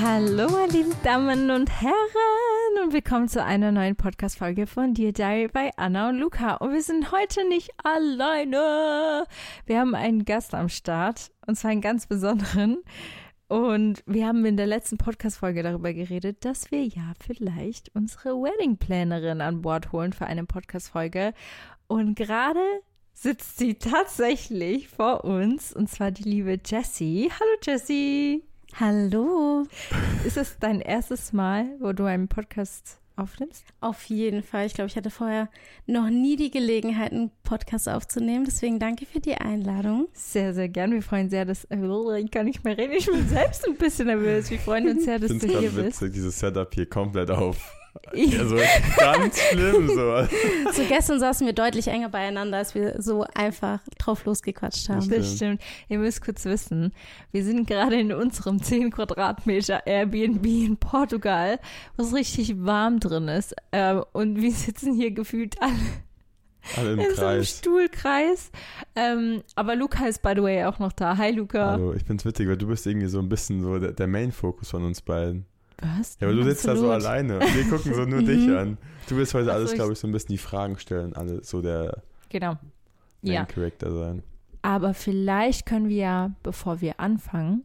Hallo, meine lieben Damen und Herren und willkommen zu einer neuen Podcast-Folge von Dear Diary bei Anna und Luca. Und wir sind heute nicht alleine. Wir haben einen Gast am Start und zwar einen ganz besonderen. Und wir haben in der letzten Podcast-Folge darüber geredet, dass wir ja vielleicht unsere Wedding-Plannerin an Bord holen für eine Podcast-Folge. Und gerade sitzt sie tatsächlich vor uns und zwar die liebe Jessie. Hallo Jessie. Hallo. Ist es dein erstes Mal, wo du einen Podcast aufnimmst? Auf jeden Fall. Ich glaube, ich hatte vorher noch nie die Gelegenheit, einen Podcast aufzunehmen. Deswegen danke für die Einladung. Sehr, sehr gern. Wir freuen sehr, dass. Ich kann nicht mehr reden. Ich bin selbst ein bisschen nervös. Wir freuen uns sehr, dass Ich du hier bist. witzig, dieses Setup hier komplett auf. Also ganz schlimm so. So gestern saßen wir deutlich enger beieinander, als wir so einfach drauf losgequatscht haben. Das stimmt. Ihr müsst kurz wissen, wir sind gerade in unserem 10 Quadratmeter Airbnb in Portugal, wo es richtig warm drin ist. Ähm, und wir sitzen hier gefühlt alle Alle im in so einem Kreis. Stuhlkreis. Ähm, aber Luca ist, by the way, auch noch da. Hi, Luca. Hallo, ich find's witzig, weil du bist irgendwie so ein bisschen so der, der Main-Fokus von uns beiden. Was? Ja, aber du sitzt da so Absolut. alleine wir gucken so nur dich Mhm. an. Du willst heute Ach so, alles, glaube ich, so ein bisschen die Fragen stellen, alle so der Genau. Ja. Main-Character sein. Aber vielleicht können wir ja, bevor wir anfangen,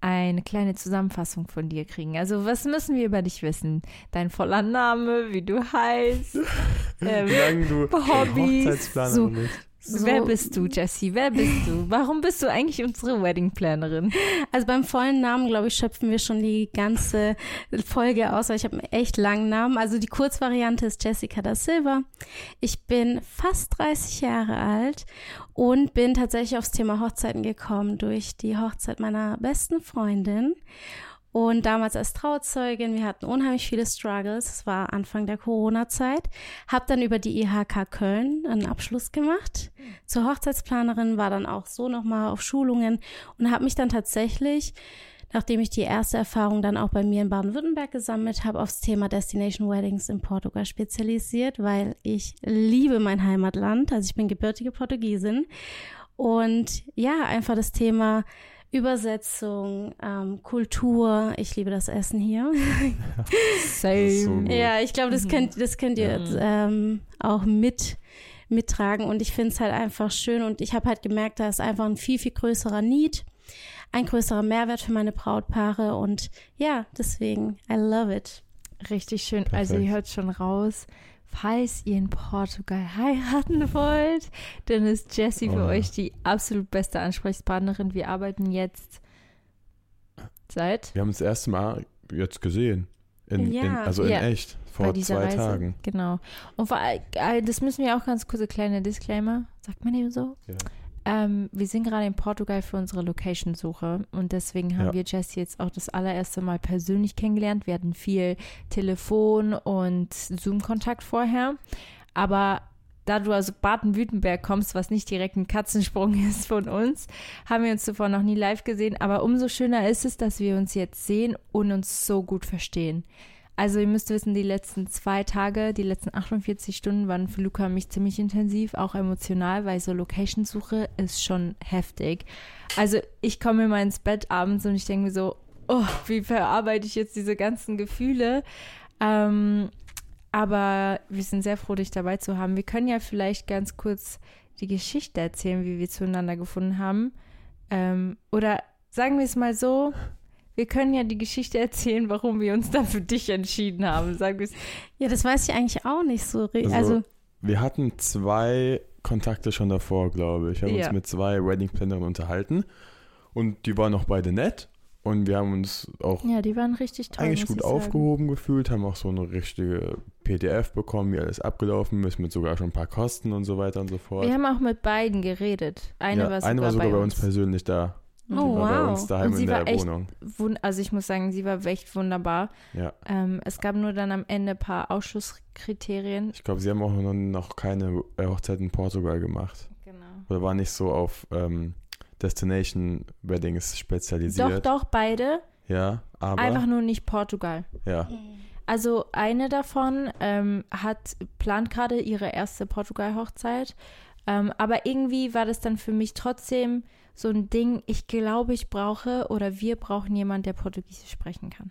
eine kleine Zusammenfassung von dir kriegen. Also, was müssen wir über dich wissen? Dein voller Name, wie du heißt, ähm, Wie lange du Hobbys, Hochzeitsplanerin so- bist. So, wer bist du, Jessie? Wer bist du? Warum bist du eigentlich unsere Wedding-Plannerin? Also beim vollen Namen, glaube ich, schöpfen wir schon die ganze Folge aus, weil ich habe einen echt langen Namen. Also die Kurzvariante ist Jessica da Silva. Ich bin fast 30 Jahre alt und bin tatsächlich aufs Thema Hochzeiten gekommen durch die Hochzeit meiner besten Freundin. Und damals als Trauzeugin, wir hatten unheimlich viele Struggles. Es war Anfang der Corona-Zeit. Hab dann über die IHK Köln einen Abschluss gemacht. Zur Hochzeitsplanerin war dann auch so nochmal auf Schulungen und habe mich dann tatsächlich, nachdem ich die erste Erfahrung dann auch bei mir in Baden-Württemberg gesammelt habe, aufs Thema Destination Weddings in Portugal spezialisiert, weil ich liebe mein Heimatland. Also ich bin gebürtige Portugiesin. Und ja, einfach das Thema Übersetzung, ähm, Kultur. Ich liebe das Essen hier. Same. so. Ja, ich glaube, das könnt, das könnt ihr ähm, auch mit mittragen und ich finde es halt einfach schön und ich habe halt gemerkt, da ist einfach ein viel, viel größerer Need, ein größerer Mehrwert für meine Brautpaare und ja, deswegen, I love it. Richtig schön. Also, Perfekt. ihr hört schon raus. Falls ihr in Portugal heiraten wollt, dann ist Jessie für Oh. euch die absolut beste Ansprechpartnerin. Wir arbeiten jetzt seit Wir haben uns das erste Mal jetzt gesehen. In, Ja. in, also in Ja. echt. Vor zwei Reise. Tagen. Genau. Und vor, all- das müssen wir auch ganz kurze kleine Disclaimer. Sagt man eben so? Ja. Ähm, wir sind gerade in Portugal für unsere Location-Suche und deswegen haben Ja. wir Jessie jetzt auch das allererste Mal persönlich kennengelernt. Wir hatten viel Telefon und Zoom-Kontakt vorher, aber da du aus Baden-Württemberg kommst, was nicht direkt ein Katzensprung ist von uns, haben wir uns zuvor noch nie live gesehen. Aber umso schöner ist es, dass wir uns jetzt sehen und uns so gut verstehen. Also ihr müsst wissen, die letzten zwei Tage, die letzten 48 Stunden waren für Luca und mich ziemlich intensiv, auch emotional, weil so Location-Suche ist schon heftig. Also ich komme immer ins Bett abends und ich denke mir so, oh, wie verarbeite ich jetzt diese ganzen Gefühle? Ähm, aber wir sind sehr froh, dich dabei zu haben. Wir können ja vielleicht ganz kurz die Geschichte erzählen, wie wir zueinander gefunden haben. Ähm, oder sagen wir es mal so, wir können ja die Geschichte erzählen, warum wir uns dann für dich entschieden haben. Sagen wir es. Ja, das weiß ich eigentlich auch nicht so. re- Also, Also, Wir hatten zwei Kontakte schon davor, glaube ich. Wir haben Ja. uns mit zwei Wedding-Plannerinnen unterhalten und die waren auch beide nett und wir haben uns auch Ja, die waren richtig toll. eigentlich gut ich sagen. aufgehoben gefühlt, haben auch so eine richtige PDF bekommen, wie alles abgelaufen ist, mit sogar schon ein paar Kosten und so weiter und so fort. Wir haben auch mit beiden geredet. Eine ja, war sogar, eine war sogar bei uns. persönlich da. Oh, die war bei wow. uns daheim Und sie in der war echt- Wohnung. Also ich muss sagen, sie war echt wunderbar. Ja. Ähm, es gab nur dann am Ende ein paar Ausschusskriterien. Ich glaube, sie haben auch noch, noch keine äh, Hochzeit in Portugal gemacht. Genau. Oder war nicht so auf ähm, Destination Weddings spezialisiert. Doch, doch, beide. Ja, aber. Einfach nur nicht Portugal. Ja. Also eine davon ähm, hat plant gerade ihre erste Portugal-Hochzeit. Ähm, aber irgendwie war das dann für mich trotzdem so ein Ding, ich glaube, ich brauche oder wir brauchen jemanden, der Portugiesisch sprechen kann.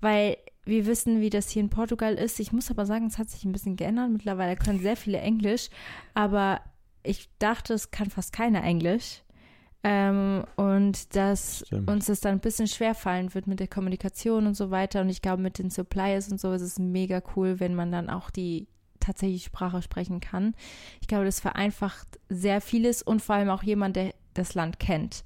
Weil wir wissen, wie das hier in Portugal ist. Ich muss aber sagen, es hat sich ein bisschen geändert. Mittlerweile können sehr viele Englisch, aber ich dachte, es kann fast keiner Englisch. Ähm, und dass Stimmt. uns das dann ein bisschen schwer fallen wird mit der Kommunikation und so weiter. Und ich glaube, mit den Suppliers und so ist es mega cool, wenn man dann auch die tatsächlich Sprache sprechen kann. Ich glaube, das vereinfacht sehr vieles und vor allem auch jemand, der das Land kennt,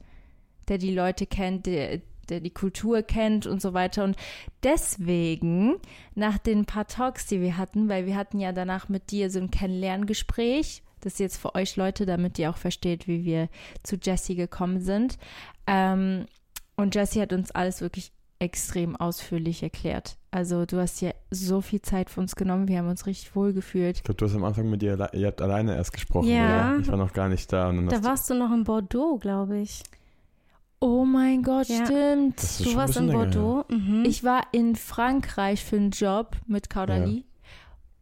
der die Leute kennt, der, der die Kultur kennt und so weiter. Und deswegen, nach den paar Talks, die wir hatten, weil wir hatten ja danach mit dir so ein Kennenlerngespräch, das ist jetzt für euch Leute, damit ihr auch versteht, wie wir zu Jessie gekommen sind. Ähm, und Jessie hat uns alles wirklich extrem ausführlich erklärt. Also du hast ja so viel Zeit für uns genommen, wir haben uns richtig wohl gefühlt. Ich glaube, du hast am Anfang mit ihr, alle- ihr habt alleine erst gesprochen, Ja. oder? Ich war noch gar nicht da. Und dann Da warst du noch in Bordeaux, glaube ich. Oh mein Gott, Ja. stimmt. Du warst in. Bordeaux. Mhm. Ich war in Frankreich für einen Job mit Kaudali.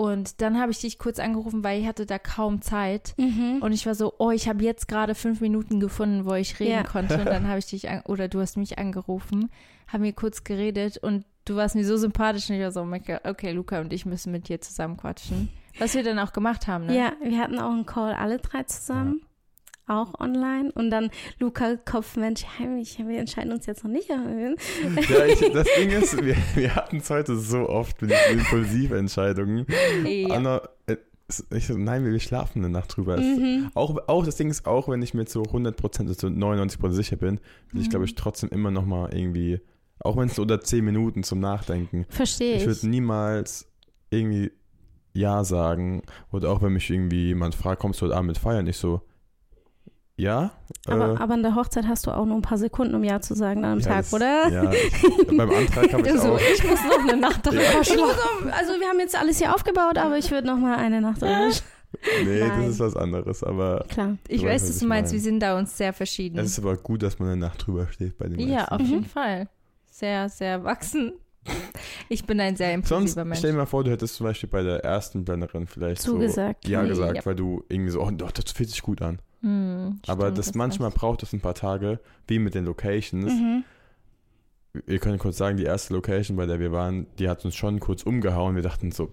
Und dann habe ich dich kurz angerufen, weil ich hatte da kaum Zeit. mhm. Und ich war so, oh, ich habe jetzt gerade fünf Minuten gefunden, wo ich reden Ja. konnte. Und dann habe ich dich, an, oder du hast mich angerufen, haben wir kurz geredet und du warst mir so sympathisch. Und ich war so, okay, okay, Luca und ich müssen mit dir zusammen quatschen. Was wir dann auch gemacht haben, ne? Ja, wir hatten auch einen Call alle drei zusammen. Auch online. Und dann Luca Kopfmensch, heimlich, wir entscheiden uns jetzt noch nicht. erhöhen. Ja, ich, das Ding ist, wir, wir hatten es heute so oft mit Impulsiventscheidungen. Ja. Anna, äh, ich so, nein, wir schlafen eine Nacht drüber. Mhm. Auch, auch das Ding ist, auch wenn ich mir zu 100%, also zu 99% sicher bin, will ich, glaube Mhm. ich, trotzdem immer noch mal irgendwie, auch wenn es nur unter 10 Minuten zum Nachdenken, Verstehe ich ich. würde niemals irgendwie Ja sagen. Oder auch wenn mich irgendwie jemand fragt, kommst du heute Abend mit feiern? Ich so, ja. aber, äh, aber in der Hochzeit hast du auch nur ein paar Sekunden, um Ja zu sagen am ja, Tag, das- oder? Ja, ich, beim Antrag habe ich so, auch. ich muss noch eine Nacht darüber Ja. Also wir haben jetzt alles hier aufgebaut, aber ich würde noch mal eine Nacht drüber. Nee, Nein. das ist was anderes. Aber Klar. Ich weiß, was was du meinst. meine. Wir sind da uns sehr verschieden. es ist aber gut, dass man eine Nacht drüber steht bei den Ja, meisten. auf Mhm. jeden Fall. Sehr, sehr erwachsen. Ich bin ein sehr Sonst impulsiver Mensch. stell dir mal vor, du hättest zum Beispiel bei der ersten Blendnerin vielleicht Zugesagt. so Ja gesagt, Ja. weil du irgendwie so, oh doch, das fühlt sich gut an. Hm, aber stimmt, das hast manchmal braucht es ein paar Tage, wie mit den Locations. Mhm. Wir können kurz sagen, die erste Location, bei der wir waren, die hat uns schon kurz umgehauen. Wir dachten so,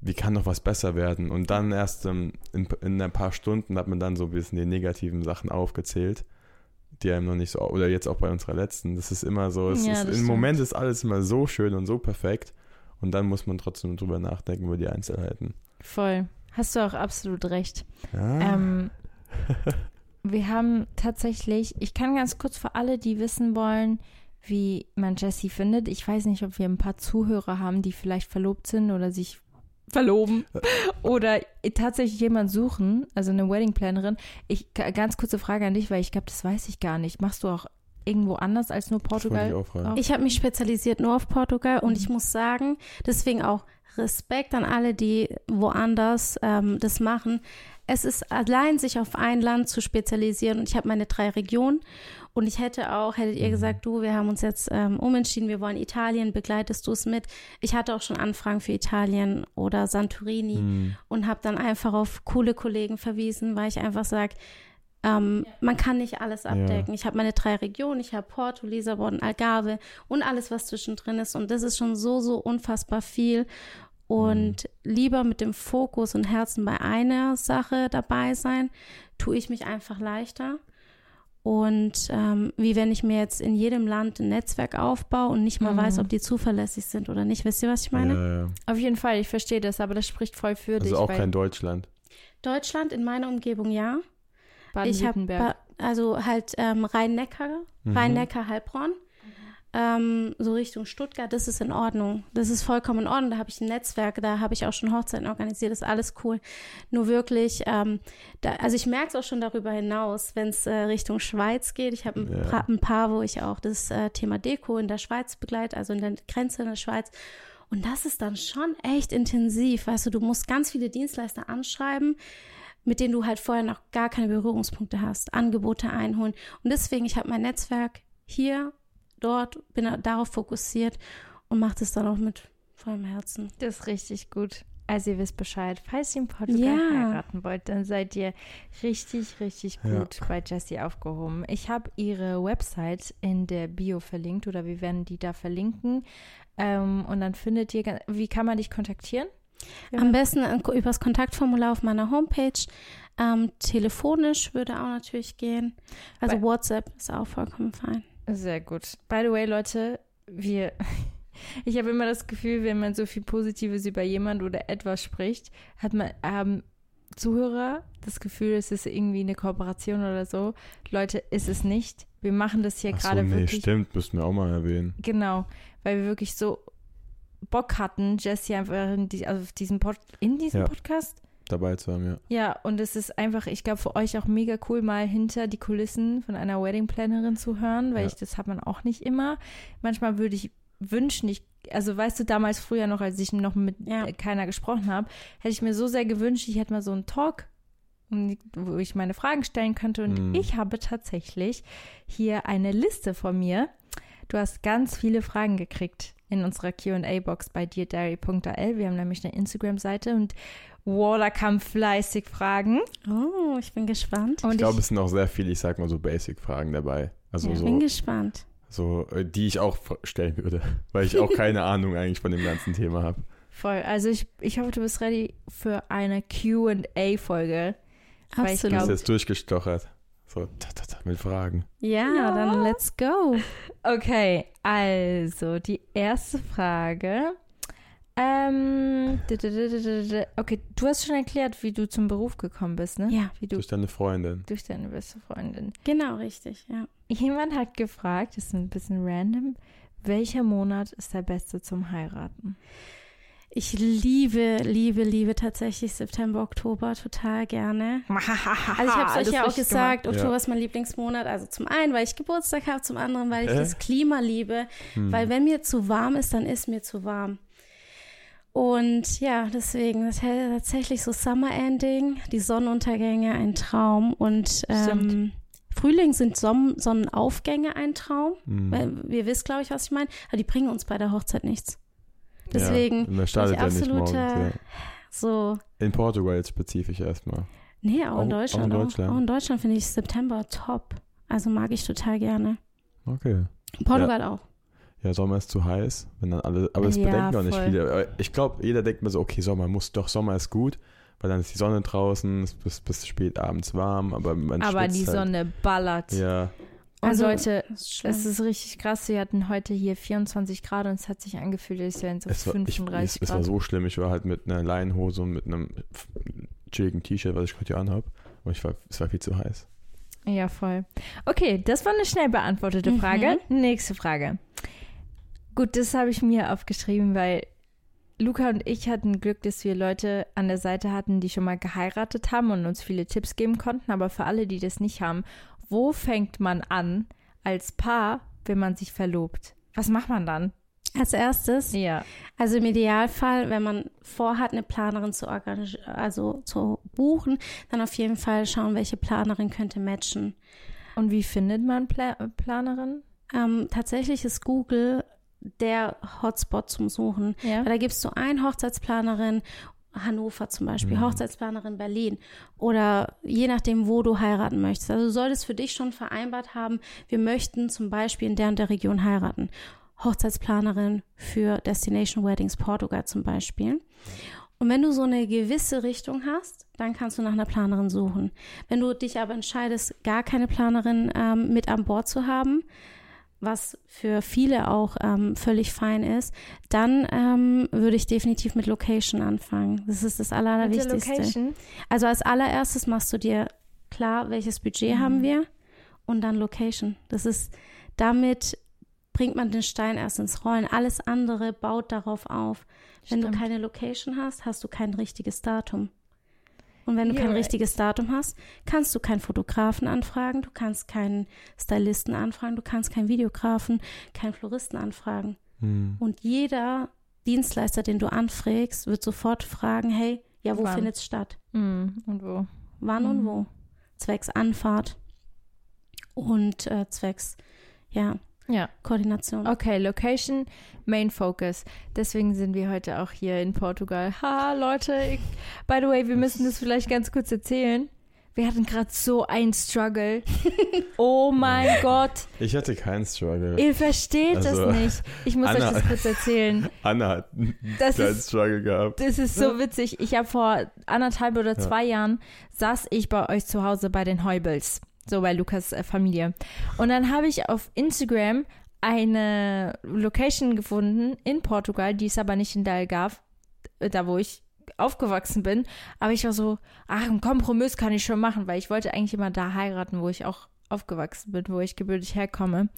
wie kann noch was besser werden? Und dann erst ähm, in, in ein paar Stunden hat man dann so ein bisschen die negativen Sachen aufgezählt, die einem noch nicht so, oder jetzt auch bei unserer letzten. Das ist immer so, es Ja, ist, das im stimmt. Moment ist alles immer so schön und so perfekt. Und dann muss man trotzdem drüber nachdenken über die Einzelheiten. Voll. Hast du auch absolut recht. Ja. Ähm, wir haben tatsächlich, ich kann ganz kurz für alle, die wissen wollen, wie man Jessie findet. Ich weiß nicht, ob wir ein paar Zuhörer haben, die vielleicht verlobt sind oder sich verloben oder tatsächlich jemand suchen, also eine Wedding-Plannerin. Ich, ganz kurze Frage an dich, weil ich glaube, das weiß ich gar nicht. Machst du auch irgendwo anders als nur Portugal? ich? Ich habe mich spezialisiert nur auf Portugal und Mhm. ich muss sagen, deswegen auch Respekt an alle, die woanders ähm, das machen. Es ist allein, sich auf ein Land zu spezialisieren und ich habe meine drei Regionen und ich hätte auch, hättet ihr Mhm. gesagt, du, wir haben uns jetzt ähm, umentschieden, wir wollen Italien, begleitest du es mit? Ich hatte auch schon Anfragen für Italien oder Santorini Hm. und habe dann einfach auf coole Kollegen verwiesen, weil ich einfach sage, ähm, man kann nicht alles abdecken. Ich habe meine drei Regionen, ich habe Porto, Lissabon, Algarve und alles, was zwischendrin ist. Und das ist schon so, so unfassbar viel. Und lieber mit dem Fokus und Herzen bei einer Sache dabei sein, tue ich mich einfach leichter. Und ähm, wie wenn ich mir jetzt in jedem Land ein Netzwerk aufbaue und nicht mal Mhm. weiß, ob die zuverlässig sind oder nicht. Wisst ihr, was ich meine? Ja, ja. Auf jeden Fall, ich verstehe das, aber das spricht voll für dich. Also auch weil kein Deutschland. Deutschland in meiner Umgebung ja. Ich habe Baden-Württemberg. also halt ähm, Rhein-Neckar, Mhm. Rhein-Neckar-Heilbronn, ähm, so Richtung Stuttgart, das ist in Ordnung. Das ist vollkommen in Ordnung. Da habe ich ein Netzwerk, da habe ich auch schon Hochzeiten organisiert, das ist alles cool. Nur wirklich, ähm, da, also ich merke es auch schon darüber hinaus, wenn es äh, Richtung Schweiz geht. Ich habe ein, Ja. paar- ein paar, wo ich auch das äh, Thema Deko in der Schweiz begleite, also in der Grenze in der Schweiz. Und das ist dann schon echt intensiv. Weißt du, du musst ganz viele Dienstleister anschreiben mit denen du halt vorher noch gar keine Berührungspunkte hast, Angebote einholen. Und deswegen, ich habe mein Netzwerk hier, dort, bin darauf fokussiert und mache das dann auch mit vollem Herzen. Das ist richtig gut. Also ihr wisst Bescheid, falls ihr in Portugal Ja. heiraten wollt, dann seid ihr richtig, richtig Ja. gut bei Jessie aufgehoben. Ich habe ihre Website in der Bio verlinkt oder wir werden die da verlinken. Ähm, und dann findet ihr, wie kann man dich kontaktieren? Ja. Am besten äh, übers Kontaktformular auf meiner Homepage. Ähm, telefonisch würde auch natürlich gehen. Also Bei- WhatsApp ist auch vollkommen fein. Sehr gut. By the way, Leute, wir. Ich habe immer das Gefühl, wenn man so viel Positives über jemand oder etwas spricht, hat man haben Zuhörer das Gefühl, es ist irgendwie eine Kooperation oder so. Leute, ist es nicht. Wir machen das hier Ach so, gerade nee, wirklich. stimmt, müssten wir auch mal erwähnen. Genau, weil wir wirklich so Bock hatten, Jessie einfach in, die, also auf diesem Pod, in diesem Ja. Podcast. Dabei zu haben, ja. Ja, und es ist einfach, ich glaube, für euch auch mega cool, mal hinter die Kulissen von einer Wedding-Plannerin zu hören, weil Ja. ich das hat man auch nicht immer. Manchmal würde ich wünschen, ich, also weißt du, damals früher noch, als ich noch mit Ja. keiner gesprochen habe, hätte ich mir so sehr gewünscht, ich hätte mal so einen Talk, wo ich meine Fragen stellen könnte. Und Mhm. ich habe tatsächlich hier eine Liste von mir. Du hast ganz viele Fragen gekriegt in unserer QA-Box bei deardiary.al. Wir haben nämlich eine Instagram-Seite und da kamen fleißig Fragen. Oh, ich bin gespannt. Und Ich glaube, es sind auch sehr viele, ich sag mal so Basic-Fragen dabei. Also Ja. Ich bin so, gespannt. so, äh, die ich auch stellen würde, weil ich auch keine Ahnung eigentlich von dem ganzen Thema habe. voll. Also ich, ich hoffe, du bist ready für eine QA-Folge. Ich Du bist Absolut. jetzt durchgestochert. So, ta, ta, ta, mit Fragen. Ja, Ja. dann let's go. Okay, also die erste Frage. Ähm, okay, du hast schon erklärt, wie du zum Beruf gekommen bist, ne? Ja, Wie du Durch deine Freundin. durch deine beste Freundin. genau richtig. Ja. Jemand hat gefragt, das ist ein bisschen random, welcher Monat ist der beste zum Heiraten? Ich liebe, liebe, liebe tatsächlich September, Oktober total gerne. Also ich habe es euch ja auch gesagt, Oktober Ja. ist mein Lieblingsmonat. Also zum einen, weil ich Geburtstag habe, zum anderen, weil ich Äh? das Klima liebe. Hm. Weil wenn mir zu warm ist, dann ist mir zu warm. Und ja, deswegen, das hält tatsächlich so Summer Ending, die Sonnenuntergänge ein Traum und ähm. Frühling sind Son Sonnenaufgänge ein Traum. Hm. Weil wir wisst, glaube ich, was ich meine. Aber die bringen uns bei der Hochzeit nichts. Deswegen ja, ich ja nicht morgens. absoluter- Ja. so, In Portugal spezifisch erstmal. nee, auch, Auch- in auch in Deutschland. Auch, Deutschland? auch in Deutschland finde ich September top. Also mag ich total gerne. Okay. Portugal auch. Ja, Sommer ist zu heiß, wenn dann alle, aber es Ja, bedenken auch nicht viele. Ich glaube, jeder denkt mir so, okay, Sommer muss doch, Sommer ist gut, weil dann ist die Sonne draußen, es ist bis, bis spät abends warm, aber man Aber die halt. Sonne ballert. Ja, Und Also, Leute, Das ist es ist richtig krass. Wir hatten heute hier 24 Grad und es hat sich angefühlt, als wären so es war, ich, 35 es, es war Grad. so schlimm. Ich war halt mit einer Leinenhose und mit einem chilligen T-Shirt, was ich heute hier anhabe. Und ich war, es war viel zu heiß. Ja, voll. Okay, das war eine schnell beantwortete Mhm. Frage. Nächste Frage. Gut, das habe ich mir aufgeschrieben, weil Luca und ich hatten Glück, dass wir Leute an der Seite hatten, die schon mal geheiratet haben und uns viele Tipps geben konnten. Aber für alle, die das nicht haben, wo fängt man an als Paar, wenn man sich verlobt? Was macht man dann? Als erstes, Ja. also im Idealfall, wenn man vorhat, eine Planerin zu organisieren, also zu buchen, dann auf jeden Fall schauen, welche Planerin könnte matchen. Und wie findet man Pla Planerin? Ähm, tatsächlich ist Google der Hotspot zum Suchen. Ja. Weil da gibst du ein Hochzeitsplanerin, Hannover zum Beispiel, Mhm. Hochzeitsplanerin Berlin oder je nachdem, wo du heiraten möchtest. Also du solltest für dich schon vereinbart haben, wir möchten zum Beispiel in der und der Region heiraten. Hochzeitsplanerin für Destination Weddings Portugal zum Beispiel. Und wenn du so eine gewisse Richtung hast, dann kannst du nach einer Planerin suchen. Wenn du dich aber entscheidest, gar keine Planerin ähm, mit an Bord zu haben, was für viele auch ähm, völlig fein ist, dann ähm, würde ich definitiv mit Location anfangen. Das ist das Aller, Allerwichtigste. Also als allererstes machst du dir klar, welches Budget Mhm. haben wir und dann Location. Das ist, damit bringt man den Stein erst ins Rollen. Alles andere baut darauf auf. Wenn du keine Location hast, hast du kein richtiges Datum. Und wenn du You're kein right. richtiges Datum hast, kannst du keinen Fotografen anfragen, du kannst keinen Stylisten anfragen, du kannst keinen Videografen, keinen Floristen anfragen. Hm. Und jeder Dienstleister, den du anfragst, wird sofort fragen, hey, ja, wo Wann? findet's statt? Hm, und wo? wann und Mhm. wo. Zwecks Anfahrt und äh, zwecks, ja, Ja. Koordination. Okay, Location, Main Focus. Deswegen sind wir heute auch hier in Portugal. Ha, Leute, ich, by the way, wir müssen das vielleicht ganz kurz erzählen. Wir hatten gerade so einen Struggle. Oh mein Gott, Ich hatte keinen Struggle. ihr versteht Also, das nicht. Ich muss Anna- euch das kurz erzählen. Anna hat Das kleinen ist, Struggle gehabt. das ist so witzig. Ich habe vor anderthalb oder Ja. zwei Jahren saß ich bei euch zu Hause bei den Heubels. So bei Lukas äh, Familie. Und dann habe ich auf Instagram eine Location gefunden in Portugal, die es aber nicht in Algarve, äh, da wo ich aufgewachsen bin. Aber ich war so, ach, einen Kompromiss kann ich schon machen, weil ich wollte eigentlich immer da heiraten, wo ich auch aufgewachsen bin, wo ich gebürtig herkomme.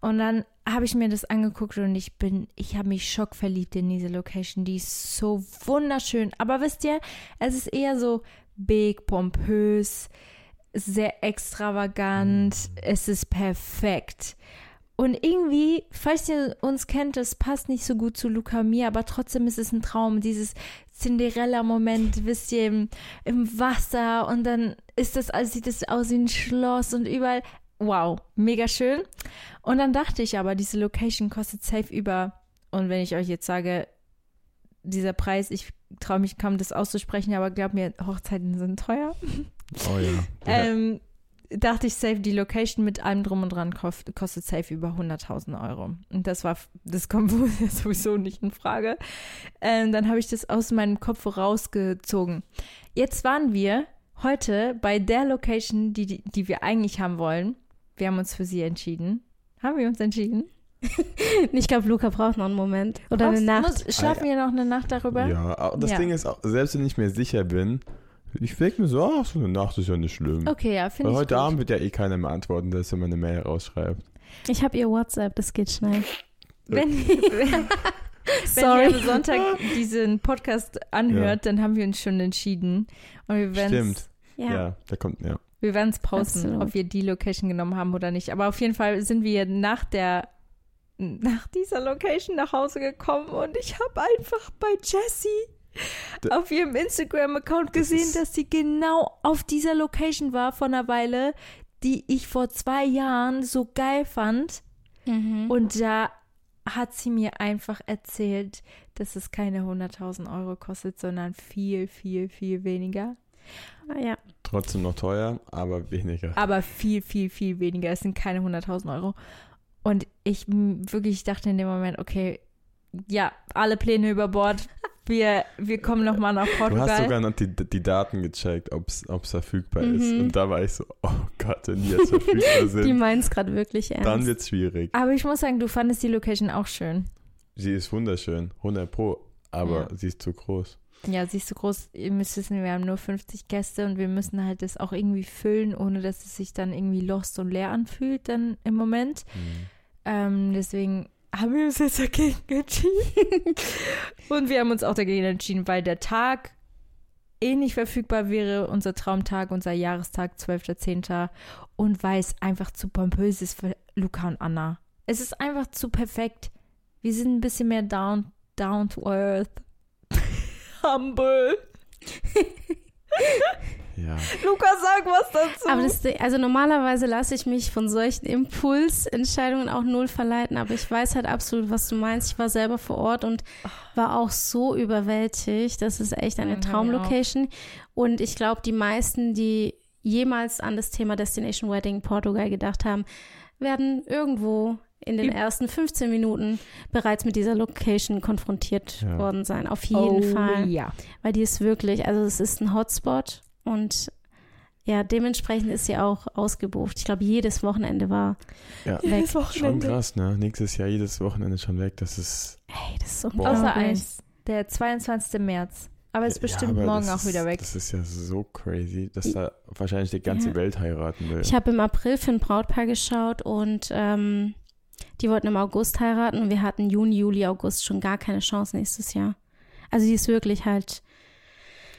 Und dann habe ich mir das angeguckt und ich bin, ich habe mich schockverliebt in diese Location. Die ist so wunderschön. Aber wisst ihr, es ist eher so big, pompös, sehr extravagant. Es ist perfekt. Und irgendwie, falls ihr uns kennt, das passt nicht so gut zu Luca mir, aber trotzdem ist es ein Traum. Dieses Cinderella-Moment, wisst ihr, im, im Wasser und dann ist das, also sieht es aus wie ein Schloss und überall. Wow, mega schön. Und dann dachte ich aber, diese Location kostet safe über. Und wenn ich euch jetzt sage, dieser Preis, ich traue mich kaum, das auszusprechen, aber glaub mir, Hochzeiten sind teuer. Oh ja. Ähm, dachte ich safe, die Location mit allem drum und dran kost, kostet safe über 100.000 Euro. Und das war, das kommt wohl sowieso nicht in Frage. Ähm, dann habe ich das aus meinem Kopf rausgezogen. Jetzt waren wir heute bei der Location, die, die, die wir eigentlich haben wollen. Wir haben uns für sie entschieden. Haben wir uns entschieden? Ich glaube, Luca braucht noch einen Moment. Oder eine Brauchst- Nacht. Muss, schlafen wir noch eine Nacht darüber? ja, das Ja. Ding ist selbst wenn ich mir sicher bin, ich denke mir so, ach, so eine Nacht ist ja nicht schlimm. Okay, ja, finde Weil ich heute gut. Abend wird ja eh keiner mehr antworten, dass wenn man eine Mail rausschreibt. Ich habe ihr WhatsApp, das geht schnell. Wenn, wenn, wenn Sorry. ihr am Sonntag diesen Podcast anhört, dann haben wir uns schon entschieden. Und wir werden Stimmt. es Ja. Ja. da kommt, ja. wir werden's posten, Absolut. ob wir die Location genommen haben oder nicht. Aber auf jeden Fall sind wir nach der nach dieser Location nach Hause gekommen und ich habe einfach bei Jessie auf ihrem Instagram-Account Das gesehen, ist- dass sie genau auf dieser Location war vor einer Weile, die ich vor zwei Jahren so geil fand. Mhm. Und da hat sie mir einfach erzählt, dass es keine 100.000 Euro kostet, sondern viel, viel, viel weniger. Ah, ja. Trotzdem noch teuer, aber weniger. Aber viel, viel, viel weniger. Es sind keine 100.000 Euro. Und ich wirklich dachte in dem Moment, okay, ja, alle Pläne über Bord. Wir, wir kommen nochmal nach Du hast Portugal. sogar noch die, die Daten gecheckt, ob es verfügbar ist. Mhm. Und da war ich so, oh Gott, wenn die jetzt verfügbar Die sind, meint es gerade wirklich ernst. dann wird es schwierig. Aber ich muss sagen, du fandest die Location auch schön. Sie ist wunderschön, 100 Pro, aber Ja. sie ist zu groß. Ja, sie ist so groß. Ihr müsst wissen, wir haben nur 50 Gäste und wir müssen halt das auch irgendwie füllen, ohne dass es sich dann irgendwie lost und leer anfühlt dann im Moment. Mhm. Ähm, deswegen haben wir uns jetzt dagegen entschieden. und wir haben uns auch dagegen entschieden, weil der Tag eh nicht verfügbar wäre, unser Traumtag, unser Jahrestag, 12.10. Und weil es einfach zu pompös ist für Luca und Anna. Es ist einfach zu perfekt. Wir sind ein bisschen mehr down, down to earth. Humble. Ja. Luca, sag was dazu. Aber das, also normalerweise lasse ich mich von solchen Impulsentscheidungen auch null verleiten, aber ich weiß halt absolut, was du meinst. Ich war selber vor Ort und war auch so überwältigt. Das ist echt eine Mhm, Traumlocation. Und ich glaube, die meisten, die jemals an das Thema Destination Wedding Portugal gedacht haben, werden irgendwo in den ersten 15 Minuten bereits mit dieser Location konfrontiert Ja. worden sein. Auf jeden Fall. Oh Ja. Weil die ist wirklich, also es ist ein Hotspot und ja, dementsprechend ist sie auch ausgebucht. Ich glaube, jedes Wochenende war ja. weg. Schon krass, ne? Nächstes Jahr jedes Wochenende schon weg. Das ist. Ey, das ist so Boah. Außer unglaublich. eins. Der 22. März. Aber ist bestimmt Ja, aber morgen auch ist, wieder weg. Das ist ja so crazy, dass da wahrscheinlich die ganze Ja. Welt heiraten will. Ich habe im April für ein Brautpaar geschaut und ähm, die wollten im August heiraten und wir hatten Juni, Juli, August schon gar keine Chance nächstes Jahr. Also die ist wirklich halt,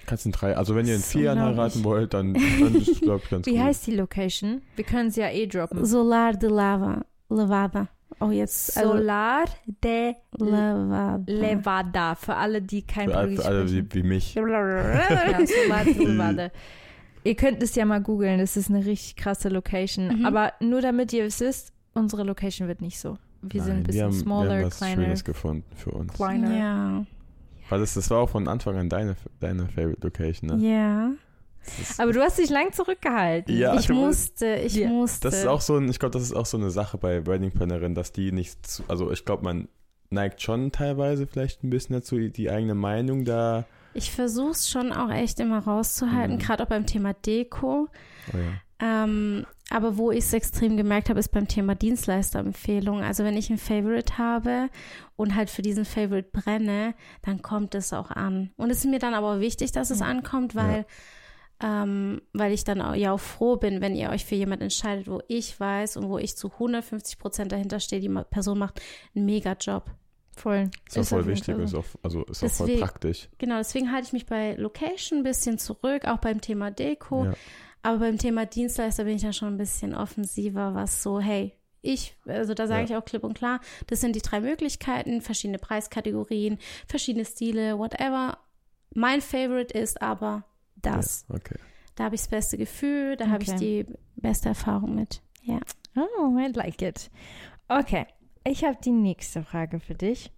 Kannst in drei, also wenn ihr in So vier Jahren heiraten wollt, dann, dann ist es, glaube ich, ganz Wie gut. heißt die Location? Wir können sie ja eh droppen. Solar de Lava. Levada. Oh, jetzt. Also, Solar de Levada. Levada. Für alle, die kein Für, all- Portugiesisch für alle wie, wie mich. ja, Solar de Levada. Ihr könnt es ja mal googeln, das ist eine richtig krasse Location. Mhm. Aber nur damit ihr es wisst, unsere Location wird nicht so. Wir sind ein Nein, bisschen wir haben, smaller, wir haben was kleiner, Schönes gefunden für uns. kleiner. Ja. Weil das, das war auch von Anfang an deine, deine Favorite Location, ne? Ja. Aber du hast dich lang zurückgehalten. Ja, ich musste, ich Ja. musste. das ist auch so ein, ich glaube, das ist auch so eine Sache bei Wedding Plannerin, dass die nicht zu, also ich glaube, man neigt schon teilweise vielleicht ein bisschen dazu, die eigene Meinung da. Ich versuche es schon auch echt immer rauszuhalten, Mhm. gerade auch beim Thema Deko. Oh ja. Ähm, aber wo ich es extrem gemerkt habe, ist beim Thema Dienstleisterempfehlung. Also wenn ich ein Favorite habe und halt für diesen Favorite brenne, dann kommt es auch an. Und es ist mir dann aber wichtig, dass es Ja. ankommt, weil, ähm, weil ich dann auch, ja auch froh bin, wenn ihr euch für jemand entscheidet, wo ich weiß und wo ich zu 150 Prozent dahinter stehe, die Person macht einen mega Job. Voll. Ist auch Ist voll wichtig und ist auch, also ist auch voll Deswegen- praktisch. Genau, deswegen halte ich mich bei Location ein bisschen zurück, auch beim Thema Deko. Ja. Aber beim Thema Dienstleister bin ich dann schon ein bisschen offensiver, was so, hey, ich, also da sage Ja. ich auch klipp und klar, das sind die drei Möglichkeiten, verschiedene Preiskategorien, verschiedene Stile, whatever. Mein Favorite ist aber das. Ja, okay. Da habe ich das beste Gefühl, da habe ich Okay. die beste Erfahrung mit. Ja. Oh, I like it. Okay, ich habe die nächste Frage für dich.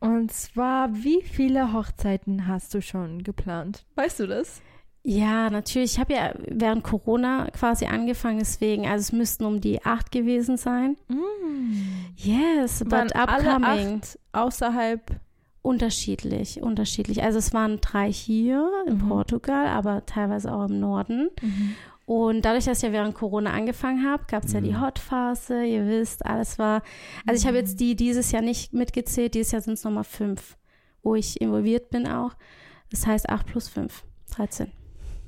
Und zwar, wie viele Hochzeiten hast du schon geplant? Weißt du das? Ja, natürlich. Ich habe ja während Corona quasi angefangen, deswegen, also es müssten um die acht gewesen sein. Yes, Waren but alle upcoming. acht außerhalb? Unterschiedlich, unterschiedlich. Also es waren drei hier in Mhm. Portugal, aber teilweise auch im Norden. Und dadurch, dass ich ja während Corona angefangen habe, gab es ja die Mhm. Hot-Phase, ihr wisst, alles war. Also ich habe jetzt die dieses Jahr nicht mitgezählt, dieses Jahr sind es nochmal fünf, wo ich involviert bin auch. Das heißt acht plus fünf, 13.